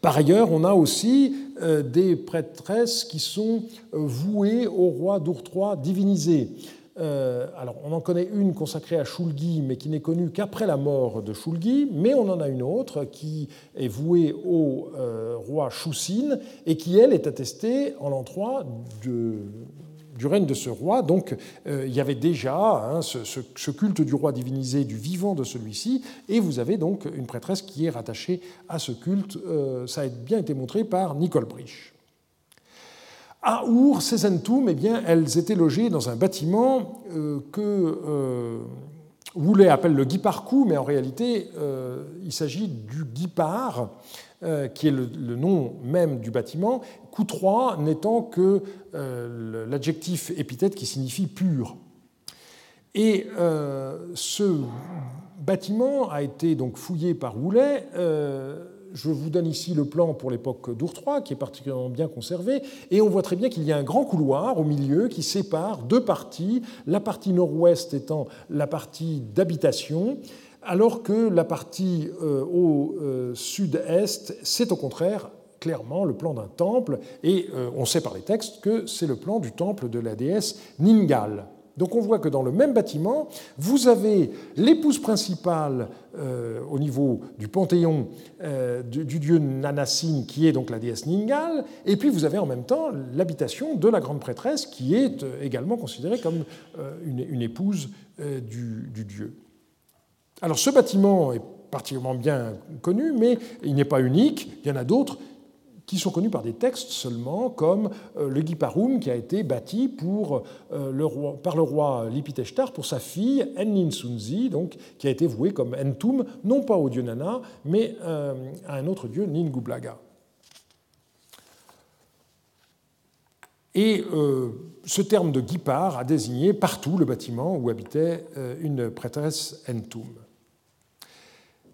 Par ailleurs, on a aussi euh, des prêtresses qui sont euh, vouées au roi d'Our divinisé. Euh, alors, on en connaît une consacrée à Shulgi, mais qui n'est connue qu'après la mort de Shulgi, mais on en a une autre qui est vouée au roi Shusin et qui, elle, est attestée en l'an 3 de, du règne de ce roi. Donc euh, il y avait déjà hein, ce, culte du roi divinisé du vivant de celui-ci, et vous avez donc une prêtresse qui est rattachée à ce culte. Euh, ça a bien été montré par Nicole Brich. À Our, ces eh bien, elles étaient logées dans un bâtiment euh, que Woulet appelle le Guiparcou, mais en réalité, il s'agit du Guipar, qui est le, nom même du bâtiment, Q3 n'étant que euh, l'adjectif épithète qui signifie pur. Et euh, ce bâtiment a été donc fouillé par Woulet. Euh, je vous donne ici le plan pour l'époque d'Our qui est particulièrement bien conservé, et on voit très bien qu'il y a un grand couloir au milieu qui sépare deux parties, la partie nord-ouest étant la partie d'habitation, alors que la partie au sud-est, c'est au contraire clairement le plan d'un temple, et euh, on sait par les textes que c'est le plan du temple de la déesse Ningal. Donc on voit que dans le même bâtiment, vous avez l'épouse principale euh, au niveau du panthéon euh, du, dieu Nanasin, qui est donc la déesse Ningal, et puis vous avez en même temps l'habitation de la grande prêtresse, qui est également considérée comme une, épouse du, dieu. Alors ce bâtiment est particulièrement bien connu, mais il n'est pas unique, il y en a d'autres qui sont connus par des textes seulement, comme euh, le Giparum qui a été bâti euh, par le roi Lipiteshtar pour sa fille Enninsunzi, donc, qui a été vouée comme Entum, non pas au dieu Nana, mais euh, à un autre dieu, Ningublaga. Et ce terme de Gipar a désigné partout le bâtiment où habitait une prêtresse Entum.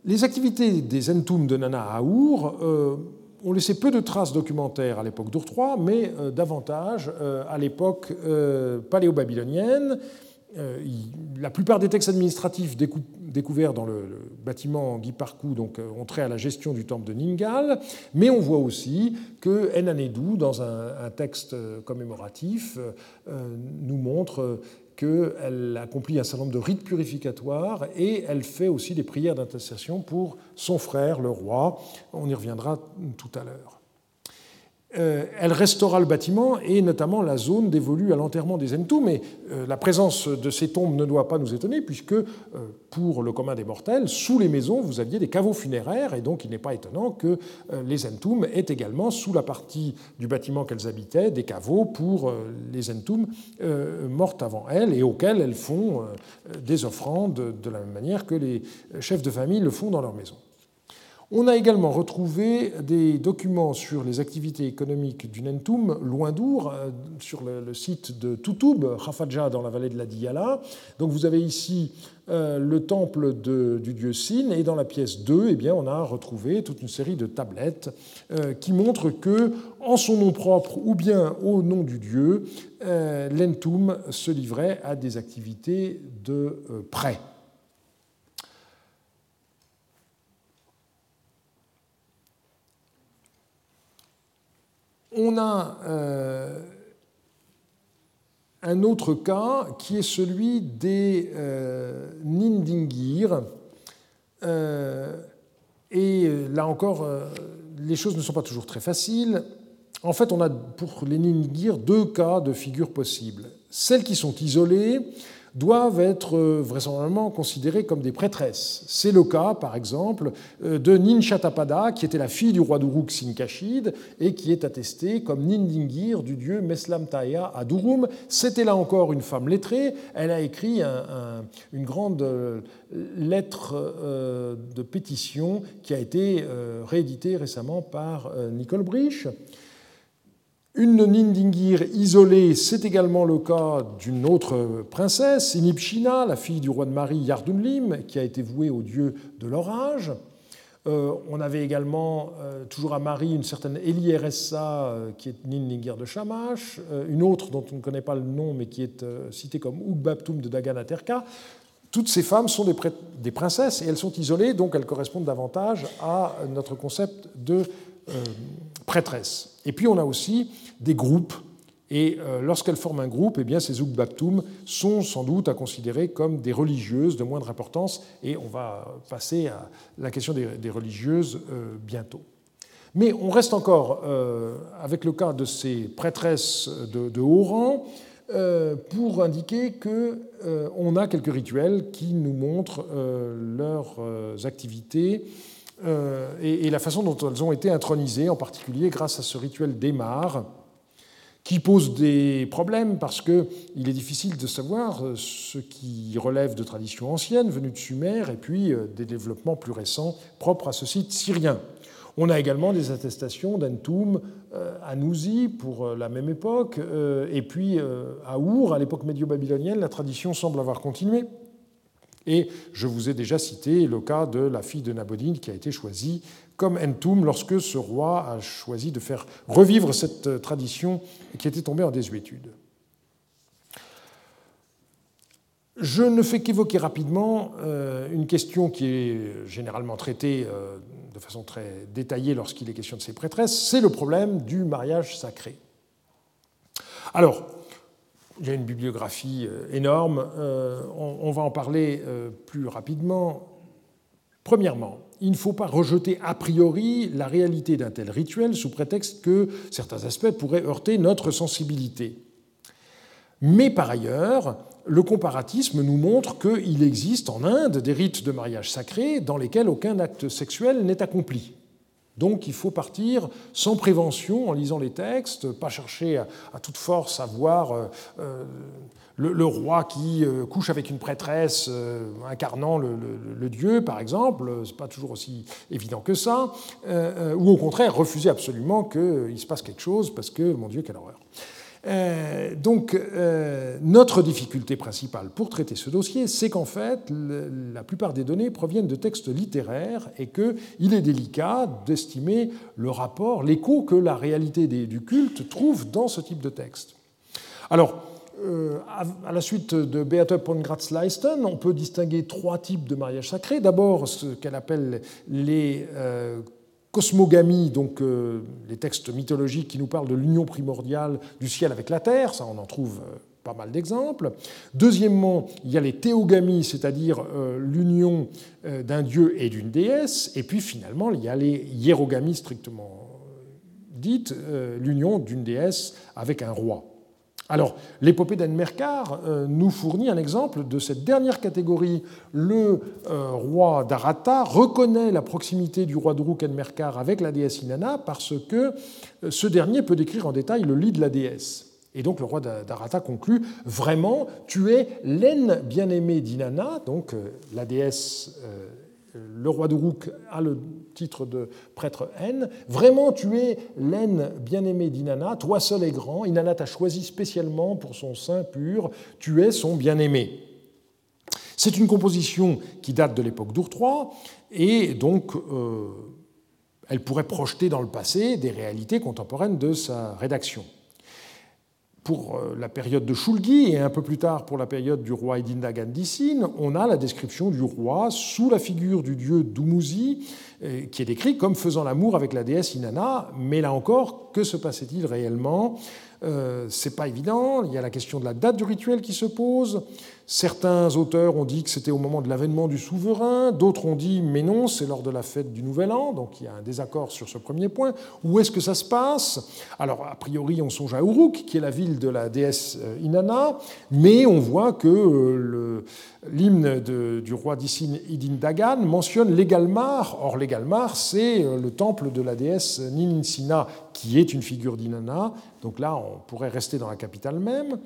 Les activités des Entum de Nana à Our on laissait peu de traces documentaires à l'époque d'Ur mais euh, davantage euh, à l'époque euh, paléo-babylonienne. la plupart des textes administratifs découverts dans le, bâtiment Guy Parcou donc, ont trait à la gestion du temple de Ningal, mais on voit aussi que Enanedou, dans un, texte commémoratif, nous montre qu'elle accomplit un certain nombre de rites purificatoires et elle fait aussi des prières d'intercession pour son frère, le roi. On y reviendra tout à l'heure. Euh, elle restaura le bâtiment et notamment la zone dévolue à l'enterrement des Entoum. Mais euh, la présence de ces tombes ne doit pas nous étonner, puisque euh, pour le commun des mortels, sous les maisons, vous aviez des caveaux funéraires, et donc il n'est pas étonnant que les Entoum aient également, sous la partie du bâtiment qu'elles habitaient, des caveaux pour les Entoum mortes avant elles et auxquelles elles font des offrandes de la même manière que les chefs de famille le font dans leur maison. On a également retrouvé des documents sur les activités économiques du Nentoum, loin d'Our, euh, sur le, site de Toutoub, Khafadja, dans la vallée de la Diyala. Donc vous avez ici euh, le temple du dieu Sin, et dans la pièce 2, eh bien, on a retrouvé toute une série de tablettes euh, qui montrent que, en son nom propre ou bien au nom du dieu, l'Entoum se livrait à des activités de prêt. On a euh, un autre cas qui est celui des euh. Euh, et là encore, les choses ne sont pas toujours très faciles. En fait, on a pour les Nindingir deux cas de figures possibles. Celles qui sont isolées, doivent être euh, vraisemblablement considérées comme des prêtresses. C'est le cas, par exemple, euh, de Ninchatapada, qui était la fille du roi d'Uruk Sinkashid et qui est attestée comme Nindingir du dieu Meslamtaya à Durum. C'était là encore une femme lettrée. Elle a écrit une grande euh, lettre de pétition qui a été rééditée récemment par Nicole Brich. Une Nindingir isolée, c'est également le cas d'une autre princesse, Inipshina, la fille du roi de Marie Yardunlim, qui a été vouée au dieu de l'orage. Euh, on avait également, euh, toujours à Marie, une certaine Elieressa, euh, qui est Nindingir de Shamash, une autre dont on ne connaît pas le nom, mais qui est citée comme Ugbaptum de Daganaterka. Toutes ces femmes sont des, des, princesses et elles sont isolées, donc elles correspondent davantage à notre concept de prêtresse. Et puis on a aussi des groupes. Et euh, lorsqu'elles forment un groupe, eh bien, ces Ugbaptum sont sans doute à considérer comme des religieuses de moindre importance, et on va passer à la question des, religieuses euh, bientôt. Mais on reste encore euh, avec le cas de ces prêtresses de, haut rang pour indiquer qu'on a quelques rituels qui nous montrent leurs activités et, et, la façon dont elles ont été intronisées, en particulier grâce à ce rituel d'Emar, qui pose des problèmes parce qu'il est difficile de savoir euh, ce qui relève de traditions anciennes venues de Sumer et puis euh, des développements plus récents propres à ce site syrien. On a également des attestations d'Antoum euh, à Nouzi pour la même époque, et puis à Our, à l'époque médio-babylonienne, la tradition semble avoir continué. Et je vous ai déjà cité le cas de la fille de Nabodine qui a été choisie comme Entoum lorsque ce roi a choisi de faire revivre cette tradition qui était tombée en désuétude. Je ne fais qu'évoquer rapidement euh, une question qui est généralement traitée euh, de façon très détaillée lorsqu'il est question de ces prêtresses, c'est le problème du mariage sacré. Alors, il y a une bibliographie euh, énorme, euh, on va en parler euh, plus rapidement. Premièrement, il ne faut pas rejeter a priori la réalité d'un tel rituel sous prétexte que certains aspects pourraient heurter notre sensibilité. Mais par ailleurs, le comparatisme nous montre qu'il existe en Inde des rites de mariage sacré dans lesquels aucun acte sexuel n'est accompli. Donc il faut partir sans prévention en lisant les textes, pas chercher à, toute force à voir euh, euh, le, roi qui euh, couche avec une prêtresse incarnant le, dieu, par exemple, c'est pas toujours aussi évident que ça, ou au contraire refuser absolument qu'il se passe quelque chose parce que, mon Dieu, quelle horreur. Euh, donc, euh, notre difficulté principale pour traiter ce dossier, c'est qu'en fait, la plupart des données proviennent de textes littéraires et qu'il est délicat d'estimer le rapport, l'écho que la réalité du culte trouve dans ce type de texte. Alors, euh, à la suite de Beate Pongratz-Leisten, on peut distinguer trois types de mariage sacré. D'abord, ce qu'elle appelle les cosmogamie, donc euh, les textes mythologiques qui nous parlent de l'union primordiale du ciel avec la terre, ça on en trouve euh, pas mal d'exemples. Deuxièmement, il y a les théogamies, c'est-à-dire l'union d'un dieu et d'une déesse. Et puis finalement, il y a les hiérogamies strictement dites, l'union d'une déesse avec un roi. Alors, l'épopée d'Enmerkar euh, nous fournit un exemple de cette dernière catégorie. Le euh, roi d'Arata reconnaît la proximité du roi d'Uruk Enmerkar avec la déesse Inanna parce que euh, ce dernier peut décrire en détail le lit de la déesse. Et donc le roi d'Arata conclut Vraiment, tu es l'aine bien-aimée d'Inanna, donc la déesse le roi d'Uruk a le titre de prêtre N. Vraiment, tu es l'aine bien-aimée d'Inanna, toi seul est grand. Inanna t'a choisi spécialement pour son sein pur, tu es son bien-aimé. C'est une composition qui date de l'époque d'Ur et donc euh, elle pourrait projeter dans le passé des réalités contemporaines de sa rédaction pour euh, la période de Shulgi et un peu plus tard pour la période du roi Idindagan d'Issine, on a la description du roi sous la figure du dieu Dumuzi, euh, qui est décrit comme faisant l'amour avec la déesse Inanna. Mais là encore, que se passait-il réellement? Euh, C'est pas évident. Il y a la question de la date du rituel qui se pose. Certains auteurs ont dit que c'était au moment de l'avènement du souverain, d'autres ont dit mais non, c'est lors de la fête du Nouvel An, donc il y a un désaccord sur ce premier point. Où est-ce que ça se passe? Alors a priori on songe à Uruk, qui est la ville de la déesse euh, Inanna, mais on voit que euh, l'hymne du roi d'Issine Idin Dagan mentionne l'Egalmar. Or l'Egalmar c'est euh, le temple de la déesse Nininsina, qui est une figure d'Inanna, donc là on pourrait rester dans la capitale même.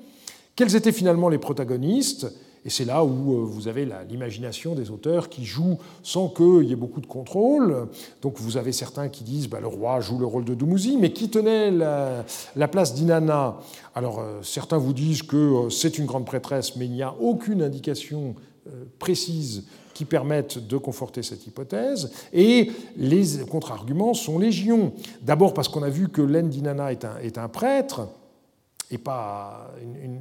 Quels étaient finalement les protagonistes Et c'est là où euh, vous avez l'imagination des auteurs qui jouent sans qu'il y ait beaucoup de contrôle. Donc vous avez certains qui disent bah, le roi joue le rôle de Dumuzi, mais qui tenait la, place d'Inanna? Alors euh, certains vous disent que euh, c'est une grande prêtresse, mais il n'y a aucune indication précise qui permette de conforter cette hypothèse. Et les contre-arguments sont légion. D'abord parce qu'on a vu que l'aine d'Inanna est un prêtre et pas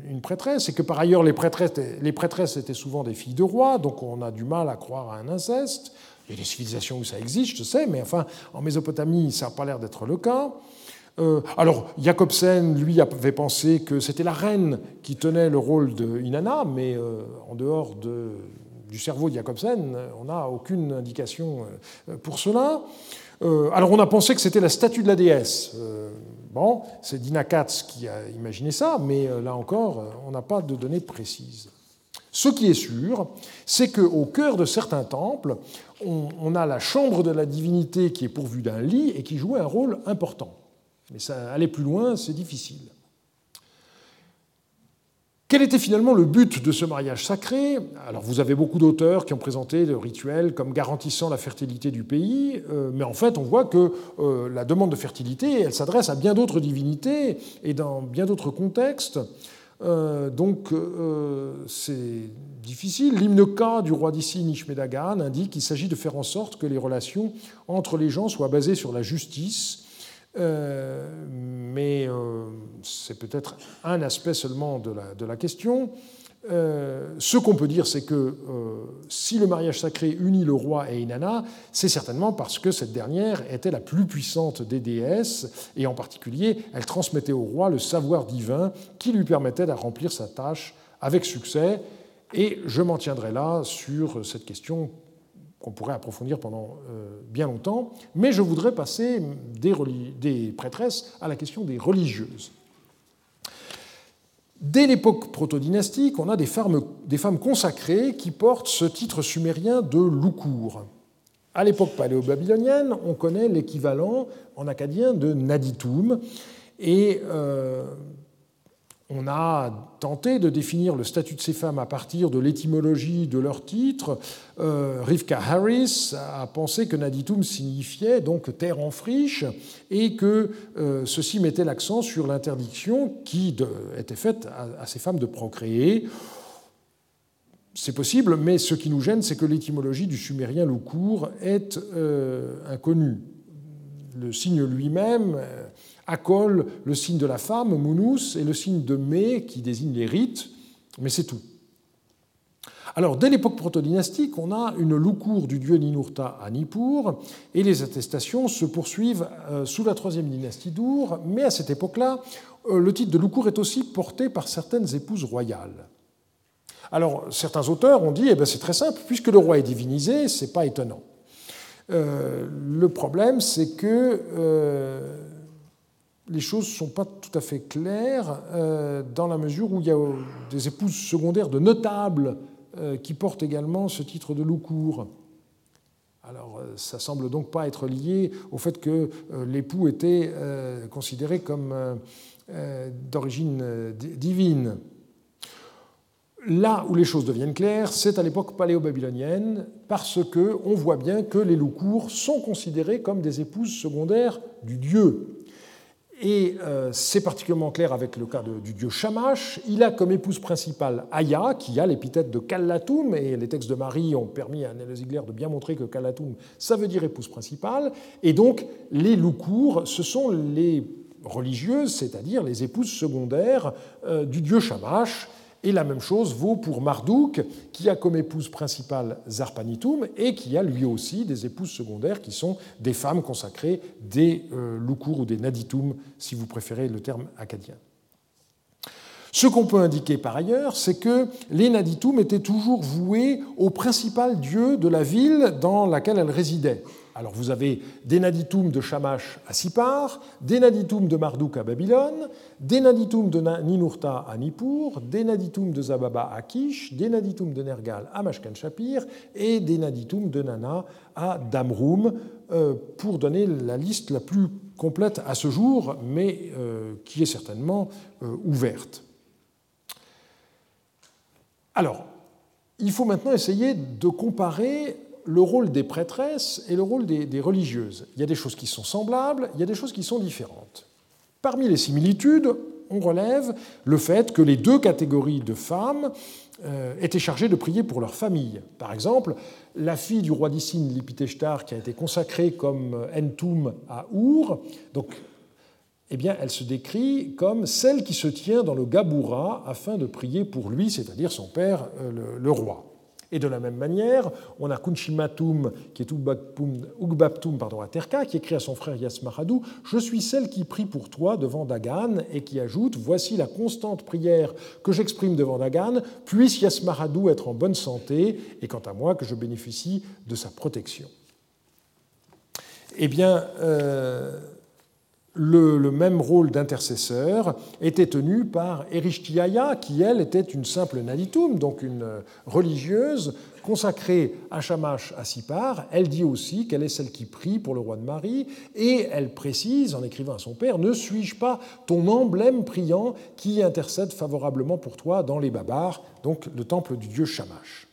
une, prêtresse, et que par ailleurs les prêtresses, les prêtresses étaient souvent des filles de rois, donc on a du mal à croire à un inceste. Il y a des civilisations où ça existe, je sais, mais enfin, en Mésopotamie, ça n'a pas l'air d'être le cas. Euh, alors, Jacobsen, lui, avait pensé que c'était la reine qui tenait le rôle de Inanna, mais euh, en dehors de, du cerveau de Jacobsen, on n'a aucune indication euh, pour cela. alors, on a pensé que c'était la statue de la déesse. Bon, c'est Dina Katz qui a imaginé ça, mais euh, là encore, euh, on n'a pas de données précises. Ce qui est sûr, c'est qu'au cœur de certains temples, on, a la chambre de la divinité qui est pourvue d'un lit et qui joue un rôle important. Mais aller plus loin, c'est difficile. Quel était finalement le but de ce mariage sacré? Alors vous avez beaucoup d'auteurs qui ont présenté le rituel comme garantissant la fertilité du pays, euh, mais en fait on voit que euh, la demande de fertilité, elle s'adresse à bien d'autres divinités et dans bien d'autres contextes. Euh, donc c'est difficile. L'hymne du roi d'ici, Nishmedagan, indique qu'il s'agit de faire en sorte que les relations entre les gens soient basées sur la justice mais euh, c'est peut-être un aspect seulement de la, de la question. Euh, ce qu'on peut dire, c'est que si le mariage sacré unit le roi et Inanna, c'est certainement parce que cette dernière était la plus puissante des déesses, et en particulier, elle transmettait au roi le savoir divin qui lui permettait de remplir sa tâche avec succès. Et je m'en tiendrai là sur cette question qu'on pourrait approfondir pendant euh, bien longtemps, mais je voudrais passer des, prêtresses à la question des religieuses. Dès l'époque proto-dynastique, on a des femmes, consacrées qui portent ce titre sumérien de loukour. À l'époque paléo-babylonienne, on connaît l'équivalent en acadien de Naditum, et euh, on a tenté de définir le statut de ces femmes à partir de l'étymologie de leur titre. Euh, Rivka Harris a pensé que Naditum signifiait donc terre en friche et que euh, ceci mettait l'accent sur l'interdiction qui était faite à, ces femmes de procréer. C'est possible, mais ce qui nous gêne, c'est que l'étymologie du sumérien loukour est euh, inconnue. Le signe lui-même accole le signe de la femme, Mounous, et le signe de Mé, qui désigne les rites, mais c'est tout. Alors, dès l'époque protodynastique, on a une loukour du dieu Ninurta à Nippur, et les attestations se poursuivent euh, sous la troisième dynastie d'Our, mais à cette époque-là, euh, le titre de loukour est aussi porté par certaines épouses royales. Alors, certains auteurs ont dit, eh ben, c'est très simple, puisque le roi est divinisé, c'est pas étonnant. Euh, le problème, c'est que les choses ne sont pas tout à fait claires dans la mesure où il y a des épouses secondaires de notables euh, qui porte également ce titre de loukour. Alors, euh, ça semble donc pas être lié au fait que euh, l'époux était considéré comme d'origine divine. Là où les choses deviennent claires, c'est à l'époque paléo-babylonienne, parce qu'on voit bien que les loukours sont considérés comme des épouses secondaires du dieu. Et euh, c'est particulièrement clair avec le cas du dieu Shamash. Il a comme épouse principale Aya, qui a l'épithète de Kallatum, et les textes de Marie ont permis à Néle Ziegler de bien montrer que Kallatum, ça veut dire épouse principale. Et donc, les loukours, ce sont les religieuses, c'est-à-dire les épouses secondaires euh, du dieu Shamash, et la même chose vaut pour Marduk, qui a comme épouse principale Zarpanitum et qui a lui aussi des épouses secondaires qui sont des femmes consacrées, des euh, ou des Naditum, si vous préférez le terme acadien. Ce qu'on peut indiquer par ailleurs, c'est que les Naditum étaient toujours voués au principal dieu de la ville dans laquelle elles résidaient. Alors vous avez des Naditum de Shamash à Sipar, des Naditum de Marduk à Babylone, des Naditum de Ninurta à Nippur, des Naditum de Zababa à Kish, des Naditum de Nergal à Mashkan Shapir et des Naditum de Nana à Damrum, euh, pour donner la liste la plus complète à ce jour, mais euh, qui est certainement euh, ouverte. Alors, il faut maintenant essayer de comparer le rôle des prêtresses et le rôle des, religieuses. Il y a des choses qui sont semblables, il y a des choses qui sont différentes. Parmi les similitudes, on relève le fait que les deux catégories de femmes euh, étaient chargées de prier pour leur famille. Par exemple, la fille du roi d'Issine, Lipiteshtar, qui a été consacrée comme Entum à Our, donc, eh bien, elle se décrit comme celle qui se tient dans le Gaboura afin de prier pour lui, c'est-à-dire son père, euh, le roi. Et de la même manière, on a Kunshimatum, qui est Ugbaptum pardon, à Terka, qui écrit à son frère Yasmaradou Je suis celle qui prie pour toi devant Dagan, et qui ajoute Voici la constante prière que j'exprime devant Dagan, puisse Yasmaradou être en bonne santé, et quant à moi, que je bénéficie de sa protection. Eh bien, euh, le, même rôle d'intercesseur était tenu par Erishtiaya, qui elle était une simple naditum, donc une religieuse consacrée à Shamash à Sipar. Elle dit aussi qu'elle est celle qui prie pour le roi de Marie, et elle précise en écrivant à son père Ne suis-je pas ton emblème priant qui intercède favorablement pour toi dans les Babars, donc le temple du dieu Shamash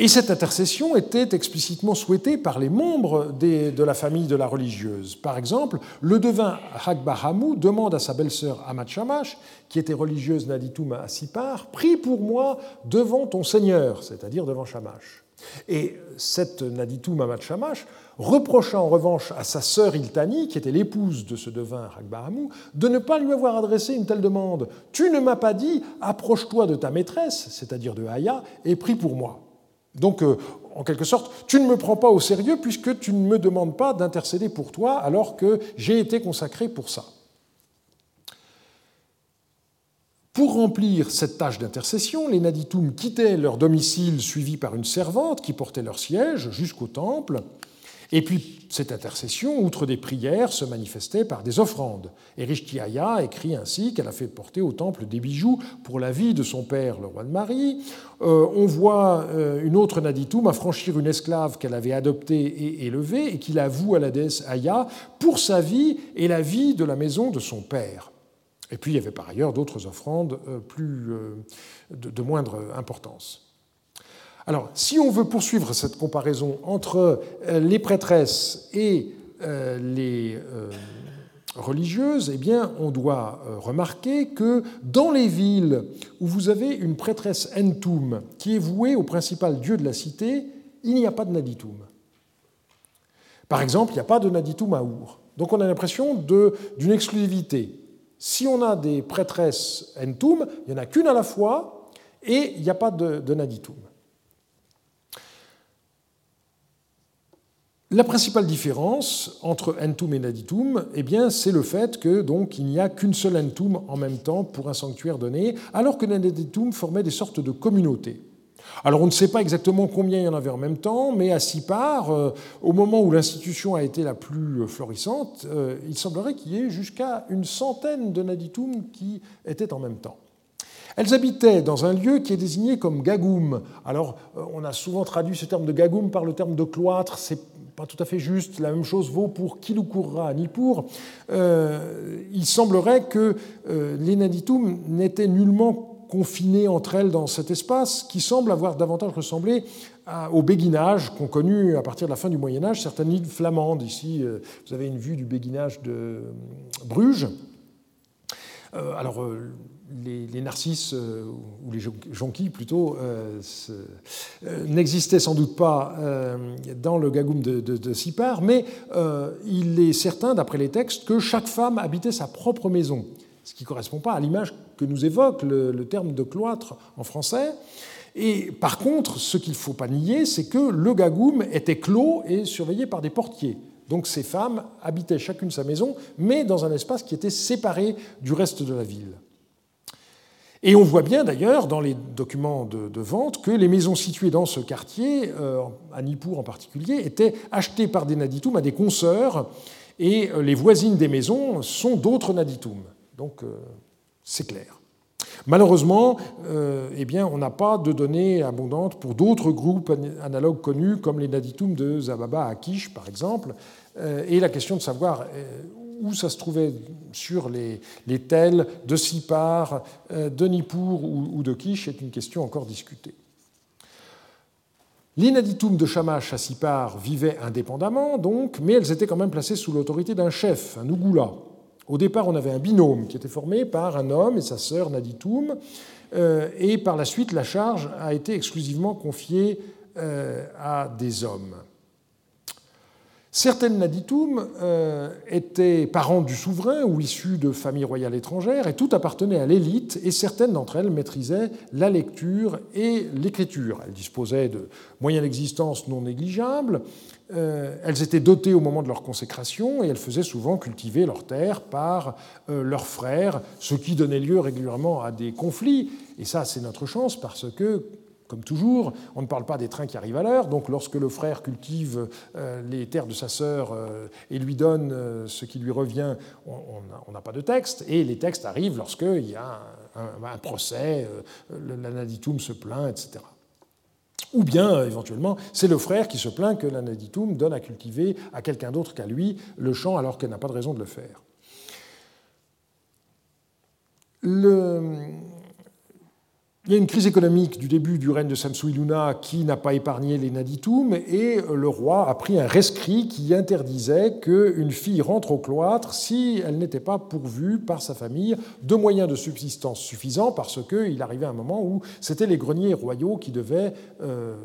et cette intercession était explicitement souhaitée par les membres de la famille de la religieuse. Par exemple, le devin Hagbahamou demande à sa belle-sœur Amat Shamash, qui était religieuse Naditum à Sipar, Prie pour moi devant ton Seigneur, c'est-à-dire devant Shamash. Et cette Naditum Amat Shamash reprocha en revanche à sa sœur Iltani, qui était l'épouse de ce devin Hagbahamou, de ne pas lui avoir adressé une telle demande. Tu ne m'as pas dit, approche-toi de ta maîtresse, c'est-à-dire de Haya, et prie pour moi. Donc, euh, en quelque sorte, tu ne me prends pas au sérieux puisque tu ne me demandes pas d'intercéder pour toi alors que j'ai été consacré pour ça. Pour remplir cette tâche d'intercession, les Naditum quittaient leur domicile suivis par une servante qui portait leur siège jusqu'au temple et puis, cette intercession, outre des prières, se manifestait par des offrandes. Et Rishtiaya écrit ainsi qu'elle a fait porter au temple des bijoux pour la vie de son père, le roi de Marie. Euh, on voit euh, une autre Naditoum affranchir une esclave qu'elle avait adoptée et élevée et qu'il avoue à la déesse Aya pour sa vie et la vie de la maison de son père. Et puis, il y avait par ailleurs d'autres offrandes euh, de moindre importance. Alors, si on veut poursuivre cette comparaison entre euh, les prêtresses et euh, les euh, religieuses, eh bien, on doit remarquer que dans les villes où vous avez une prêtresse entum qui est vouée au principal dieu de la cité, il n'y a pas de naditum. Par exemple, il n'y a pas de naditum à Our. Donc on a l'impression d'une exclusivité. Si on a des prêtresses entum, il n'y en a qu'une à la fois, et il n'y a pas de, de naditum. La principale différence entre entum et naditum, eh c'est le fait que donc il n'y a qu'une seule entum en même temps pour un sanctuaire donné, alors que naditum formait des sortes de communautés. Alors on ne sait pas exactement combien il y en avait en même temps, mais à Sipar, euh, au moment où l'institution a été la plus florissante, euh, il semblerait qu'il y ait jusqu'à une centaine de naditum qui étaient en même temps. Elles habitaient dans un lieu qui est désigné comme gagoum. Alors, euh, on a souvent traduit ce terme de gagoum par le terme de cloître. Tout à fait juste. La même chose vaut pour Kilukurra ni pour. Euh, il semblerait que euh, les Naditum n'étaient nullement confinées entre elles dans cet espace qui semble avoir davantage ressemblé au béguinage qu'ont connu à partir de la fin du Moyen Âge certaines îles flamandes. Ici, euh, vous avez une vue du béguinage de Bruges. alors, les, narcisses, euh, ou les jonquilles plutôt, euh, euh, n'existaient sans doute pas dans le gagoum de, de, Sipar, mais il est certain, d'après les textes, que chaque femme habitait sa propre maison, ce qui ne correspond pas à l'image que nous évoque le, le, terme de cloître en français. Et par contre, ce qu'il ne faut pas nier, c'est que le gagoum était clos et surveillé par des portiers. Donc ces femmes habitaient chacune sa maison, mais dans un espace qui était séparé du reste de la ville. Et on voit bien d'ailleurs dans les documents de, vente que les maisons situées dans ce quartier, euh, à Nippur en particulier, étaient achetées par des naditums à des consoeurs, et euh, les voisines des maisons sont d'autres naditums. Donc euh, c'est clair. Malheureusement, eh bien, on n'a pas de données abondantes pour d'autres groupes analogues connus, comme les naditums de Zababa à Kish, par exemple. Et la question de savoir où ça se trouvait sur les, les tels de Sipar, euh, de Nippur ou, de Kish est une question encore discutée. Les Naditum de Shamash à Sipar vivaient indépendamment, donc, mais elles étaient quand même placées sous l'autorité d'un chef, un Ougoula. Au départ, on avait un binôme qui était formé par un homme et sa sœur Naditum, euh, et par la suite, la charge a été exclusivement confiée euh, à des hommes. Certaines Naditum euh, étaient parents du souverain ou issues de familles royales étrangères, et toutes appartenaient à l'élite, et certaines d'entre elles maîtrisaient la lecture et l'écriture. Elles disposaient de moyens d'existence non négligeables, euh, elles étaient dotées au moment de leur consécration, et elles faisaient souvent cultiver leurs terres par euh, leurs frères, ce qui donnait lieu régulièrement à des conflits. Et ça, c'est notre chance, parce que comme toujours, on ne parle pas des trains qui arrivent à l'heure, donc lorsque le frère cultive euh, les terres de sa sœur euh, et lui donne euh, ce qui lui revient, on n'a pas de texte, et les textes arrivent lorsqu'il y a un, procès, l'anaditum se plaint, etc. Ou bien, éventuellement, c'est le frère qui se plaint que l'anaditum donne à cultiver à quelqu'un d'autre qu'à lui le champ alors qu'elle n'a pas de raison de le faire. Il y a une crise économique du début du règne de Samsuiluna qui n'a pas épargné les Naditum et le roi a pris un rescrit qui interdisait qu'une fille rentre au cloître si elle n'était pas pourvue par sa famille de moyens de subsistance suffisants parce qu'il arrivait un moment où c'était les greniers royaux qui devaient euh,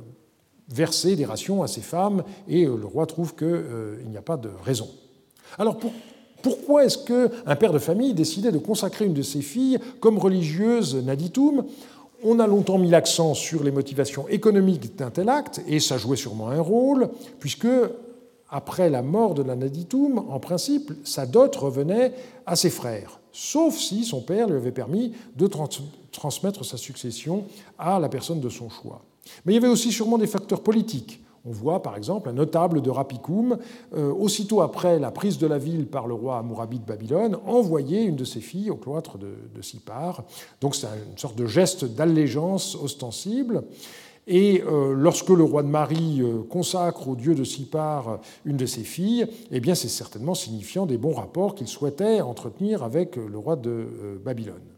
verser des rations à ces femmes et euh, le roi trouve qu'il euh, n'y a pas de raison. Alors pourquoi est-ce qu'un père de famille décidait de consacrer une de ses filles comme religieuse naditum on a longtemps mis l'accent sur les motivations économiques d'un tel acte, et ça jouait sûrement un rôle, puisque, après la mort de l'Anaditum, en principe, sa dot revenait à ses frères, sauf si son père lui avait permis de transmettre sa succession à la personne de son choix. Mais il y avait aussi sûrement des facteurs politiques. On voit par exemple un notable de Rapicoum, euh, aussitôt après la prise de la ville par le roi Amourabi de Babylone, envoyer une de ses filles au cloître de, Sipar. Donc c'est une sorte de geste d'allégeance ostensible. Et euh, lorsque le roi de Marie euh, consacre au dieu de Sipar une de ses filles, eh bien c'est certainement signifiant des bons rapports qu'il souhaitait entretenir avec le roi de Babylone.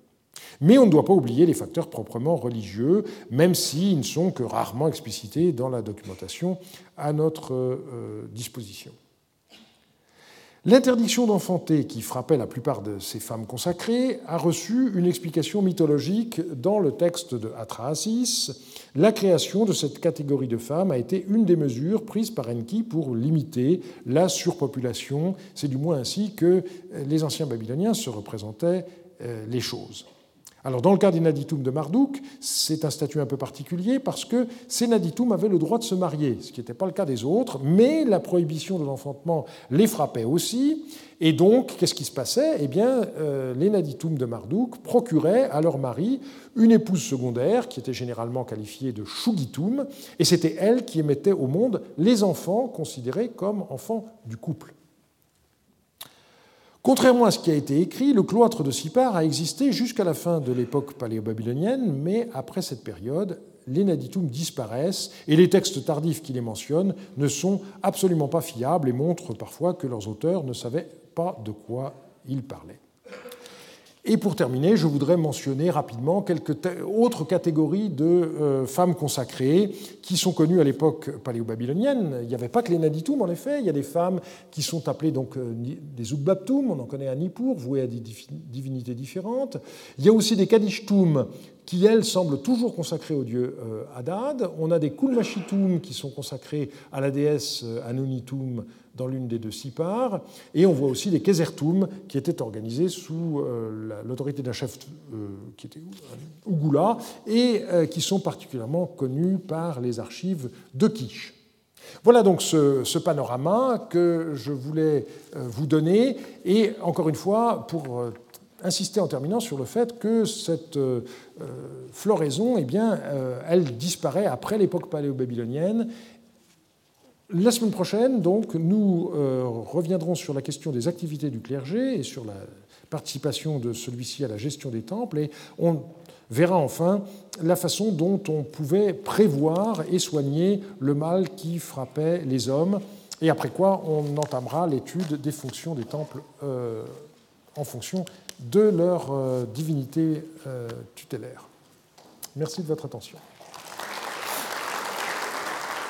Mais on ne doit pas oublier les facteurs proprement religieux, même s'ils ne sont que rarement explicités dans la documentation à notre euh, disposition. L'interdiction d'enfanter qui frappait la plupart de ces femmes consacrées a reçu une explication mythologique dans le texte de Atrahasis. La création de cette catégorie de femmes a été une des mesures prises par Enki pour limiter la surpopulation. C'est du moins ainsi que les anciens babyloniens se représentaient euh, les choses. Alors dans le cas des Naditum de Marduk, c'est un statut un peu particulier parce que ces Naditum avaient le droit de se marier, ce qui n'était pas le cas des autres, mais la prohibition de l'enfantement les frappait aussi. Et donc, qu'est-ce qui se passait? Eh bien, euh, les Naditum de Marduk procuraient à leur mari une épouse secondaire qui était généralement qualifiée de Shugitum, et c'était elle qui émettait au monde les enfants considérés comme enfants du couple. Contrairement à ce qui a été écrit, le cloître de Sipar a existé jusqu'à la fin de l'époque paléo-babylonienne, mais après cette période, les naditum disparaissent et les textes tardifs qui les mentionnent ne sont absolument pas fiables et montrent parfois que leurs auteurs ne savaient pas de quoi ils parlaient. Et pour terminer, je voudrais mentionner rapidement quelques autres catégories de euh, femmes consacrées qui sont connues à l'époque paléo-babylonienne. Il n'y avait pas que les Naditum, en effet. Il y a des femmes qui sont appelées donc euh, des Ugbaptum, on en connaît à Nippur, vouées à des divinités différentes. Il y a aussi des Kadishtum qui, elles, semblent toujours consacrées au dieu euh, Hadad. On a des Kulmashitum qui sont consacrés à la déesse Anunitum dans l'une des deux Sipar. Et on voit aussi les Kesertum qui étaient organisés sous euh, l'autorité d'un chef euh, qui était Ougoula et euh, qui sont particulièrement connus par les archives de Kish. Voilà donc ce, panorama que je voulais vous donner. Et encore une fois, pour insister en terminant sur le fait que cette floraison, eh bien, elle disparaît après l'époque paléo-babylonienne la semaine prochaine, donc, nous euh, reviendrons sur la question des activités du clergé et sur la participation de celui-ci à la gestion des temples, et on verra enfin la façon dont on pouvait prévoir et soigner le mal qui frappait les hommes, et après quoi on entamera l'étude des fonctions des temples euh, en fonction de leur euh, divinité tutélaire. Merci de votre attention.